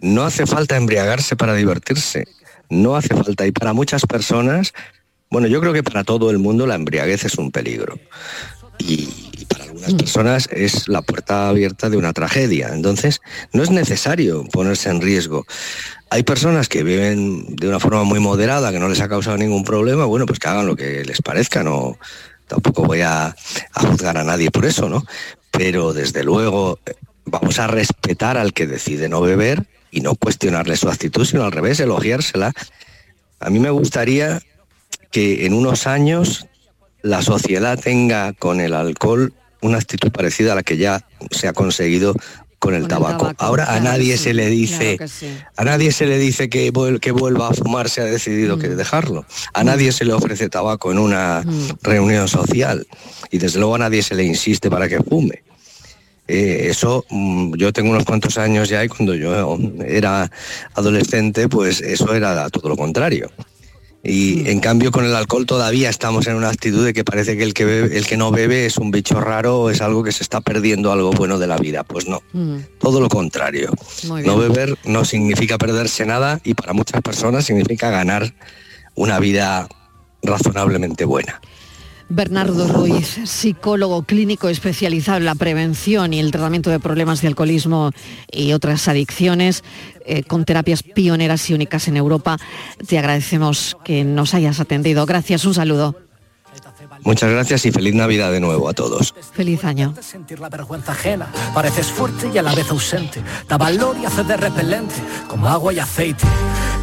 no hace falta embriagarse para divertirse. No hace falta. Y para muchas personas, bueno, yo creo que para todo el mundo la embriaguez es un peligro. Y, para algunas Mm. personas es la puerta abierta de una tragedia. Entonces, no es necesario ponerse en riesgo. Hay personas que viven de una forma muy moderada, que no les ha causado ningún problema, bueno, pues que hagan lo que les parezca, no tampoco voy a, a juzgar a nadie por eso, ¿no? Pero desde luego vamos a respetar al que decide no beber y no cuestionarle su actitud, sino al revés, elogiársela. A mí me gustaría que en unos años la sociedad tenga con el alcohol una actitud parecida a la que ya se ha conseguido con el, tabaco. Ahora a nadie sí, se le dice, claro que sí. a nadie se le dice que, vuel- que vuelva a fumar, se ha decidido Mm. que dejarlo. A nadie se le ofrece tabaco en una reunión social y desde luego a nadie se le insiste para que fume. Eh, eso, mm, yo tengo unos cuantos años ya y cuando yo era adolescente, pues eso era todo lo contrario. Y en cambio con el alcohol todavía estamos en una actitud de que parece que el que, bebe- el que no bebe es un bicho raro o es algo que se está perdiendo algo bueno de la vida. Pues no, Mm, todo lo contrario. No beber no significa perderse nada y para muchas personas significa ganar una vida razonablemente buena. Bernardo Ruiz, psicólogo clínico especializado en la prevención y el tratamiento de problemas de alcoholismo y otras adicciones, eh, con terapias pioneras y únicas en Europa. Te agradecemos que nos hayas atendido. Gracias, un saludo. Muchas gracias y feliz Navidad de nuevo a todos. Feliz año. sentir la vergüenza ajena. Pareces fuerte y a la vez ausente. Da valor y hace de repelente, como agua y aceite.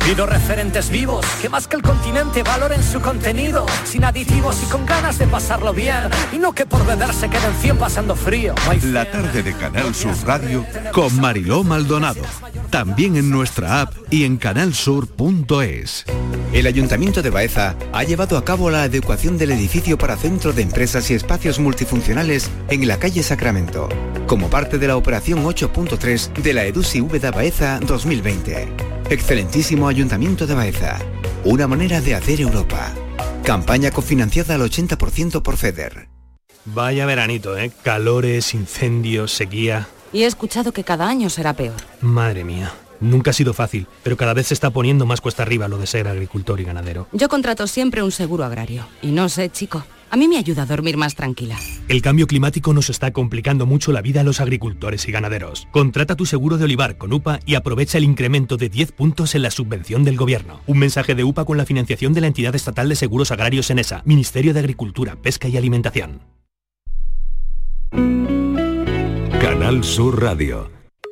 Pido referentes vivos, que más que el continente valoren su contenido. Sin aditivos y con ganas de pasarlo bien. Y no que por beber se queden 100 pasando frío. La tarde de Canal Sur Radio Con Mariló Maldonado. También en nuestra app y en canalsur.es. El Ayuntamiento de Baeza ha llevado a cabo la adecuación del edificio para centro de empresas y espacios multifuncionales en la calle Sacramento, como parte de la operación 8.3 de la EDUSI Úbeda Baeza 2020. Excelentísimo Ayuntamiento de Baeza. Una manera de hacer Europa. Campaña cofinanciada al 80% por FEDER. Vaya veranito, ¿eh? Calores, incendios, sequía. Y he escuchado que cada año será peor. Madre mía. Nunca ha sido fácil, pero cada vez se está poniendo más cuesta arriba lo de ser agricultor y ganadero. Yo contrato siempre un seguro agrario. Y no sé, chico, a mí me ayuda a dormir más tranquila. El cambio climático nos está complicando mucho la vida a los agricultores y ganaderos. Contrata tu seguro de olivar con UPA y aprovecha el incremento de 10 puntos en la subvención del gobierno. Un mensaje de UPA con la financiación de la entidad estatal de seguros agrarios en ESA, Ministerio de Agricultura, Pesca y Alimentación. Canal Sur Radio.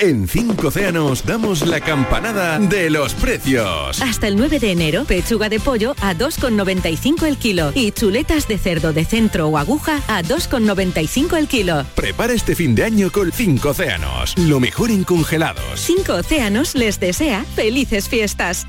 En 5 océanos damos la campanada de los precios. Hasta el 9 de enero, pechuga de pollo a 2,95 el kilo y chuletas de cerdo de centro o aguja a 2,95 el kilo. Prepara este fin de año con 5 océanos. Lo mejor en congelados. 5 océanos les desea felices fiestas.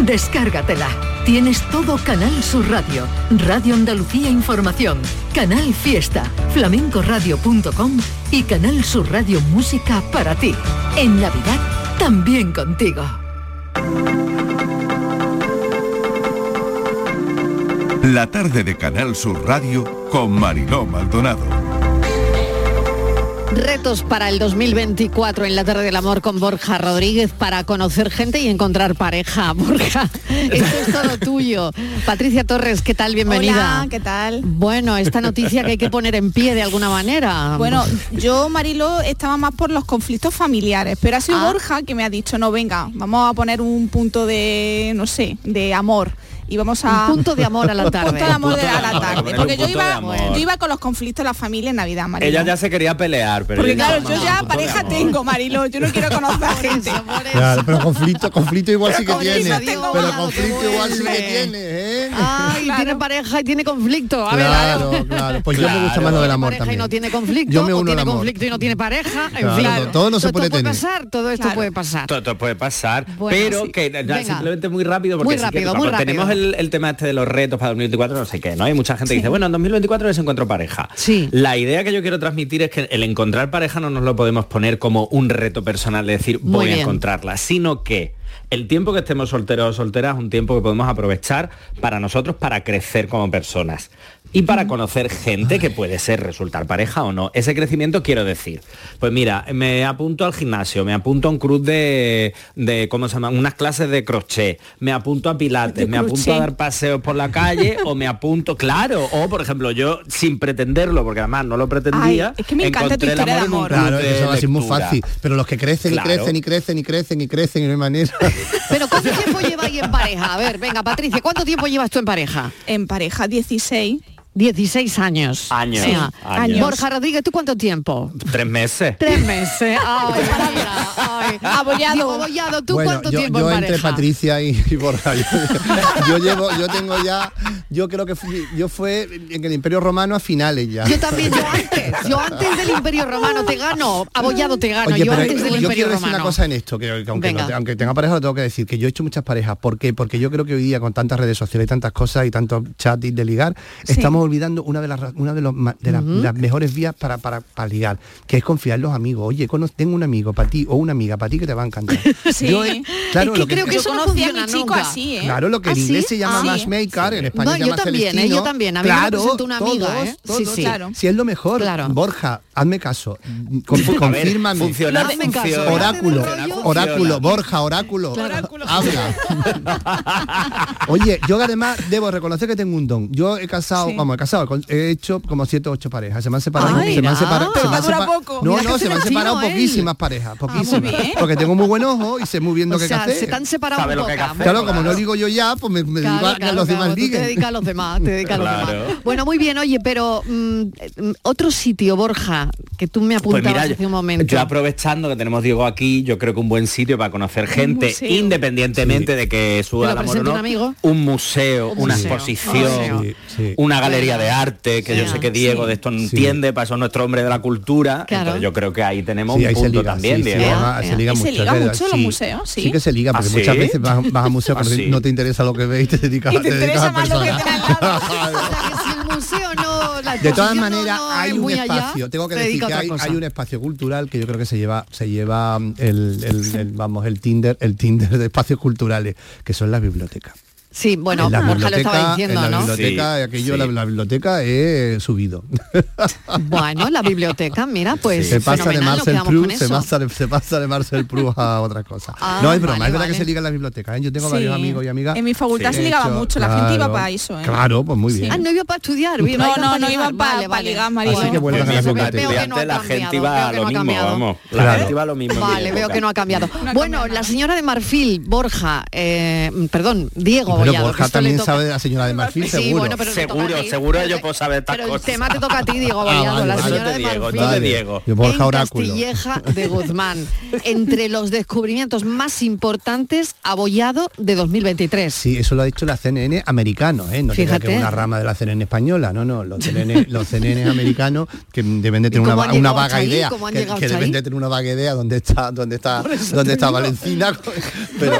Descárgatela. Tienes todo Canal Sur Radio, Radio Andalucía Información, Canal Fiesta, flamencoradio.com y Canal Sur Radio Música para ti. En Navidad, también contigo. La tarde de Canal Sur Radio con Mariló Maldonado. Retos para el 2024 en la tarde del amor con Borja Rodríguez para conocer gente y encontrar pareja. Borja, esto es todo tuyo. Patricia Torres, ¿qué tal? Bienvenida. Hola, ¿qué tal? Bueno, esta noticia que hay que poner en pie de alguna manera. Bueno, yo, Marilo, estaba más por los conflictos familiares, pero ha sido Ah. Borja que me ha dicho, no, venga, vamos a poner un punto de, no sé, de amor. Y vamos a... Un punto de amor a la Un tarde. punto de amor a de la amor, tarde. Porque yo iba, yo iba con los conflictos de la familia en Navidad, Marilo. Ella ya se quería pelear, pero Porque claro, yo ya a pareja tengo, Marilo, yo no quiero conocer gente. Claro, pero conflicto, conflicto igual sí que conflicto tiene. tengo Pero conflicto igual sí que tiene, ¿eh? Ay, tiene pareja y tiene conflicto. A ver, Claro, claro. Pues yo me gusta más lo del amor pareja y también. no tiene conflicto, Yo me o uno al tiene conflicto y no tiene pareja, en Claro, fin. todo no se esto puede tener. pasar, todo esto puede pasar. Todo, todo puede pasar, Bueno, pero sí. que simplemente muy rápido porque Muy rápido, muy rápido. tenemos el, el tema este de los retos para 2024, no sé qué, ¿no? Hay mucha gente que dice, bueno, en 2024 les encuentro pareja. Sí. La idea que yo quiero transmitir es que el encontrar pareja no nos lo podemos poner como un reto personal de decir Muy voy a encontrarla, sino que el tiempo que estemos solteros o solteras es un tiempo que podemos aprovechar para nosotros para crecer como personas y para conocer gente que puede ser resultar pareja o no. Ese crecimiento quiero decir, pues mira, me apunto al gimnasio, me apunto a un cruz de, de ¿cómo se llama? Unas clases de crochet, me apunto a pilates, me apunto a dar paseos por la calle o me apunto, claro, o por ejemplo yo sin pretenderlo, porque además no lo pretendía, Ay, es que me encanta tu el historia de amor Claro, de eso va a ser muy fácil. Pero los que crecen Claro. y crecen y crecen y crecen y crecen y no hay manera. Pero ¿cuánto tiempo lleváis en pareja? A ver, venga, Patricia, ¿cuánto tiempo llevas tú en pareja? En pareja 16. 16 años. Años, Sí. años. Borja Rodríguez, ¿tú cuánto tiempo? Tres meses. Tres meses. Ay, mira, ay. Abollado. Abollado, ¿tú bueno, cuánto yo, tiempo yo en entre pareja? Patricia y, y Borja, yo, yo llevo, yo tengo ya, yo creo que fui- yo fue en el Imperio Romano a finales ya. Yo también, yo antes, yo antes del Imperio Romano te gano, abollado te gano, Oye, yo antes del yo Imperio quiero decir Romano. una cosa en esto, que, que aunque, no- aunque tenga pareja lo tengo que decir, que yo he hecho muchas parejas. ¿Por qué? Porque yo creo que hoy día con tantas redes sociales y tantas cosas y tantos chats de ligar, estamos olvidando una de las una de, los de las, mejores vías para, para, para ligar, que es confiar en los amigos. Oye, tengo un amigo para ti o una amiga para ti que te va a encantar. Sí. Yo claro, es que lo que- creo que Yo eso no funciona mi chico nunca. así, ¿eh? Claro, lo que en ¿Ah, inglés sí? se llama Ah. matchmaker, en español No, se yo también, ¿eh? Yo también. A mí me claro, presentó una amiga, todos, ¿eh? Sí, todos. sí. Claro. Si es lo mejor, Claro. Borja, hazme caso. Confírmame. funciona, Hazme caso. funciona. Oráculo, oráculo, Borja, oráculo. Habla. Oye, yo además debo reconocer que tengo un don. Yo he casado, Sí. Vamos, he casado, con- he hecho como siete o ocho parejas. Se me han separado. Ay, se me han separado. Se me han dura separa- poco. No, Mira no, se me han separado él. poquísimas parejas, poquísimas. bien. porque tengo muy buen ojo y sé muy bien lo O que sea, hacer. se te han separado un poco. hacer. Claro, como no digo yo ya, pues me, me Claro, digo a claro, los claro, demás tú te dedicas a los demás, te dedicas a los Claro. demás. Bueno, muy bien, oye, pero mm, eh, otro sitio, Borja, que tú me Pues apuntabas mira, hace un momento. yo aprovechando que tenemos Diego aquí, yo creo que un buen sitio para conocer gente, independientemente de que suba lo amor o no, un amigo. un museo, Un una museo. exposición, Sí, sí. una galería de arte, que yo Venga, sé que Diego sí. de esto no entiende, para eso es nuestro hombre de la cultura, Claro. entonces yo creo que ahí tenemos Sí, un ahí se punto liga, también, sí, sí, Diego. Ea, se liga. ¿Y se mucho. liga mucho los sí. museos? Sí. que se liga, porque ¿Ah, muchas sí? veces vas, vas a museos ¿Ah, sí? no te interesa lo que ves y te dedicas, Y te te dedicas a personas. no... De todas maneras, no hay es un muy allá, espacio, tengo que se decir que hay, hay un espacio cultural que yo creo que se lleva, se lleva mm, el, el- el, vamos, el Tinder, el Tinder de espacios culturales, que son las bibliotecas. Sí, bueno, en la Borja lo estaba biblioteca, diciendo, en la ¿no? biblioteca, Sí, aquello, sí. La, la biblioteca he subido. Bueno, la biblioteca, mira, pues se pasa de Marcel quedamos con Proust, se eso. pasa se pasa de Marcel Proust a otra cosa. Ah, no es broma, vale, es verdad vale. que se liga en la biblioteca. ¿eh? Yo tengo Sí. varios amigos y amigas. En mi facultad Sí. se ligaba Hecho, mucho, la gente iba claro, para eso, ¿eh? Claro, pues muy bien. Ah, no iba para estudiar. iba- No, iban no, para no ligar. iban pa- Vale, pa vale. Así ligar, que María. vuelvan a la Pues, biblioteca. veo que no ha la cambiado, gente iba a lo mismo, vamos. La Claro. gente iba a lo mismo. Vale, veo que no ha cambiado. Bueno, la señora de Marfil, Borja, eh, perdón, Diego Pero que Borja también toca- sabe de la señora de Marfil, Sí, seguro. bueno, pero Seguro, a seguro yo puedo saber estas Pero el cosas. tema te toca a ti, Diego Ah, Bollado, vale, la vale. señora Tú de Diego, Marfil. de Diego. Yo Borja en Oráculo. Castilleja de Guzmán, entre los descubrimientos más importantes, abollado de 2023. Sí, eso lo ha dicho la CNN americano, ¿eh? No tiene que Fíjate. una rama de la CNN española, no, no, los CNN, los CNN americanos que deben de tener una, una vaga ahí? idea, ¿Cómo han que, llegado que deben de tener una vaga idea dónde está, dónde está, dónde está Valencina, pero,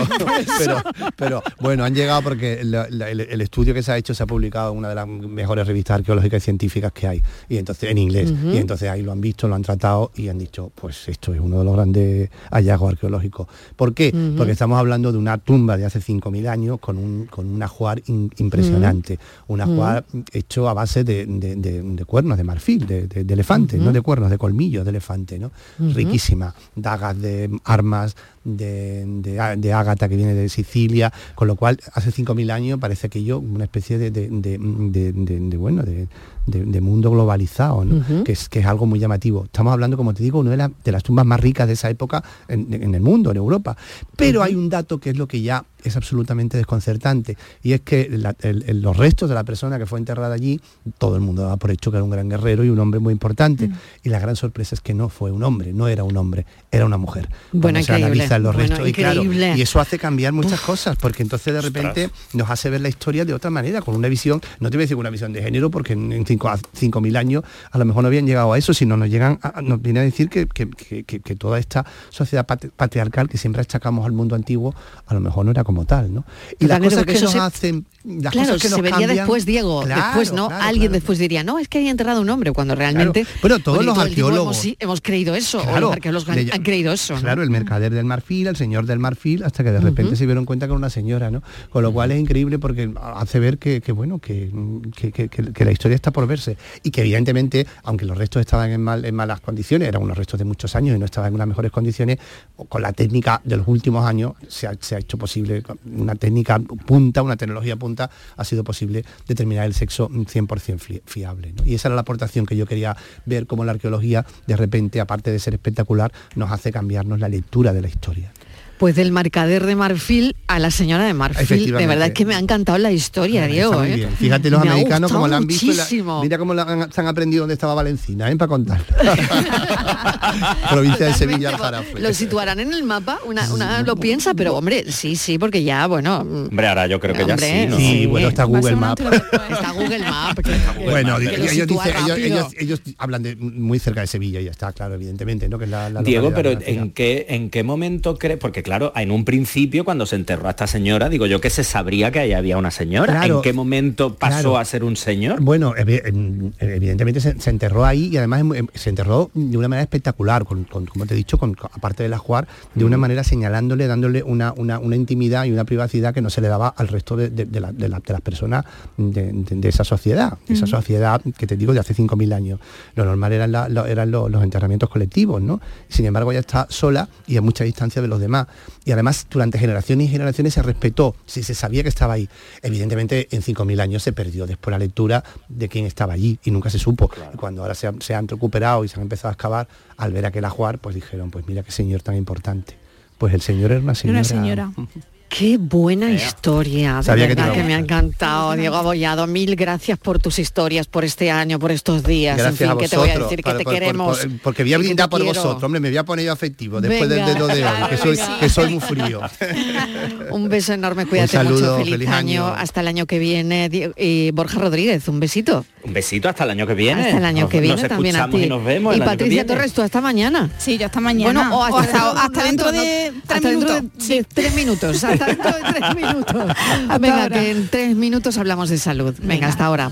pero, pero bueno, han llegado porque la- la- el, el estudio que se ha hecho se ha publicado en una de las mejores revistas arqueológicas y científicas que hay, y entonces en inglés, y entonces ahí lo han visto, lo han tratado y han dicho, pues esto es uno de los grandes hallazgos arqueológicos. ¿Por qué? Porque estamos hablando de una tumba de hace 5.000 años con un, con un ajuar in- impresionante, un ajuar hecho a base de, de- de- de cuernos de marfil, de, de- de elefante, Ujú. no de cuernos, de colmillos de elefante, ¿no? Riquísima, dagas de armas de, de, á- de ágata que viene de Sicilia, con lo cual hace 5.000 años parece que yo una especie de, de- bueno, de, mundo globalizado, ¿no? Que, es, que es algo muy llamativo. Estamos hablando, como te digo, una de, la- de las tumbas más ricas de esa época en, en el mundo, en Europa. Pero hay un dato que es lo que ya es absolutamente desconcertante, y es que la- el- el- los restos de la persona que fue enterrada allí, todo el mundo daba por hecho que era un gran guerrero y un hombre muy importante. Y la gran sorpresa es que no fue un hombre, no era un hombre, era una mujer. Bueno, se increíble. analizan los Bueno, restos. y, claro, increíble. y eso hace cambiar muchas cosas, porque entonces de repente nos hace ver la historia de otra manera, con una visión, no te voy a decir una visión de género, porque en en cinco- a 5.000 años a lo mejor no habían llegado a eso, sino nos llegan a- nos viene a decir que, que- que- que- toda esta sociedad pat- patriarcal que siempre achacamos al mundo antiguo, a lo mejor no era como tal, ¿no? Y las Totalmente, cosas que eso nos se- hacen, las claro, cosas que se nos vería cambian- después, Diego. Claro, después, ¿no? claro, Alguien claro. después diría, no, es que hay enterrado un hombre, cuando realmente... Claro. Bueno, todos los arqueólogos. Hemos, sí, hemos creído eso, o Claro, los arqueólogos han, Claro, el mercader del marfil, el señor del marfil, hasta que de repente se dieron cuenta era una señora, ¿no? Con lo cual es increíble porque hace ver que, que, bueno, que, que- la historia está por verse. Y que evidentemente, aunque los restos estaban en, mal- en malas condiciones, eran unos restos de muchos años y no estaban en unas mejores condiciones, con la técnica de los últimos años se ha, se ha hecho posible, con una técnica punta, una tecnología punta, ha sido posible determinar el sexo 100% fi- fiable. ¿no? Y esa era la aportación que yo quería ver cómo la arqueología, de repente, aparte de ser espectacular, nos hace cambiarnos la lectura de la historia. Pues del mercader de Marfil a la señora de Marfil. De verdad es que me ha encantado la historia, Está Diego. muy ¿eh? bien. Fíjate los Me americanos como la han visto. la- mira cómo la han, se han aprendido dónde estaba Valencina, ¿eh? para contar. Provincia de Sevilla, Aljarafe. Lo situarán en el mapa, una, una lo piensa, pero hombre, sí, sí, porque ya, bueno, mm, Hombre, ahora yo creo que ya sí, ¿no? Sí, bueno, está Google Maps. está Google Maps. Bueno, ellos, sitúa dicen- ellos, rápido. ellos- ellos hablan de muy cerca de Sevilla y ya está, claro, evidentemente, ¿no? Que es la, la Diego, pero. ¿en qué, ¿en qué momento crees? Porque claro, en un principio cuando se enterró a esta señora, digo yo que se sabría que ahí había una señora. Claro, ¿En qué momento pasó claro. a ser un señor? Bueno, em, evidentemente se, se enterró ahí y además em, se enterró de una manera espectacular, con, con- como te he dicho, con, con- aparte del ajuar, de una manera señalándole, dándole una, una- una intimidad y una privacidad que no se le daba al resto de, de- de la- de la- de las personas de, de- de esa sociedad, esa sociedad que te digo de hace 5.000 años. Lo normal eran, la- lo- eran lo- los enterramientos colectivos, ¿no? Sin embargo, ella está sola y a mucha distancia de los demás. Y además, durante generaciones y generaciones se respetó, si se sabía que estaba ahí. Evidentemente, en 5.000 años se perdió después la lectura de quién estaba allí y nunca se supo. Y cuando ahora se han, se han recuperado y se han empezado a excavar, al ver aquel ajuar, pues dijeron, pues mira qué señor tan importante. Pues el señor era una señora. Una señora. Qué buena historia, de Sabía que verdad te que, iba a me ha encantado, Diego Abollado. Mil gracias por tus historias, por este año, por estos días. Gracias en fin, a que te voy a vosotros, decir para- que te por- queremos. por- porque voy a que brindar por quiero. vosotros, hombre, me voy a poner yo afectivo después Venga. del dedo de hoy, que soy, que que soy muy frío. Un beso enorme, cuídate Un saludo, mucho, feliz, feliz año. año. hasta el año que viene. Y Borja Rodríguez, un besito. Un besito hasta el año que viene. Hasta el año Nos- que viene nos también a ti. y nos vemos Y que Patricia. Torres, tú hasta mañana. Sí, yo hasta mañana. Bueno, o hasta, hasta, hasta dentro de tres hasta dentro minutos. de- de tres minutos. Hasta dentro de tres minutos. Venga, ahora. que en tres minutos hablamos de salud. Venga, hasta ahora.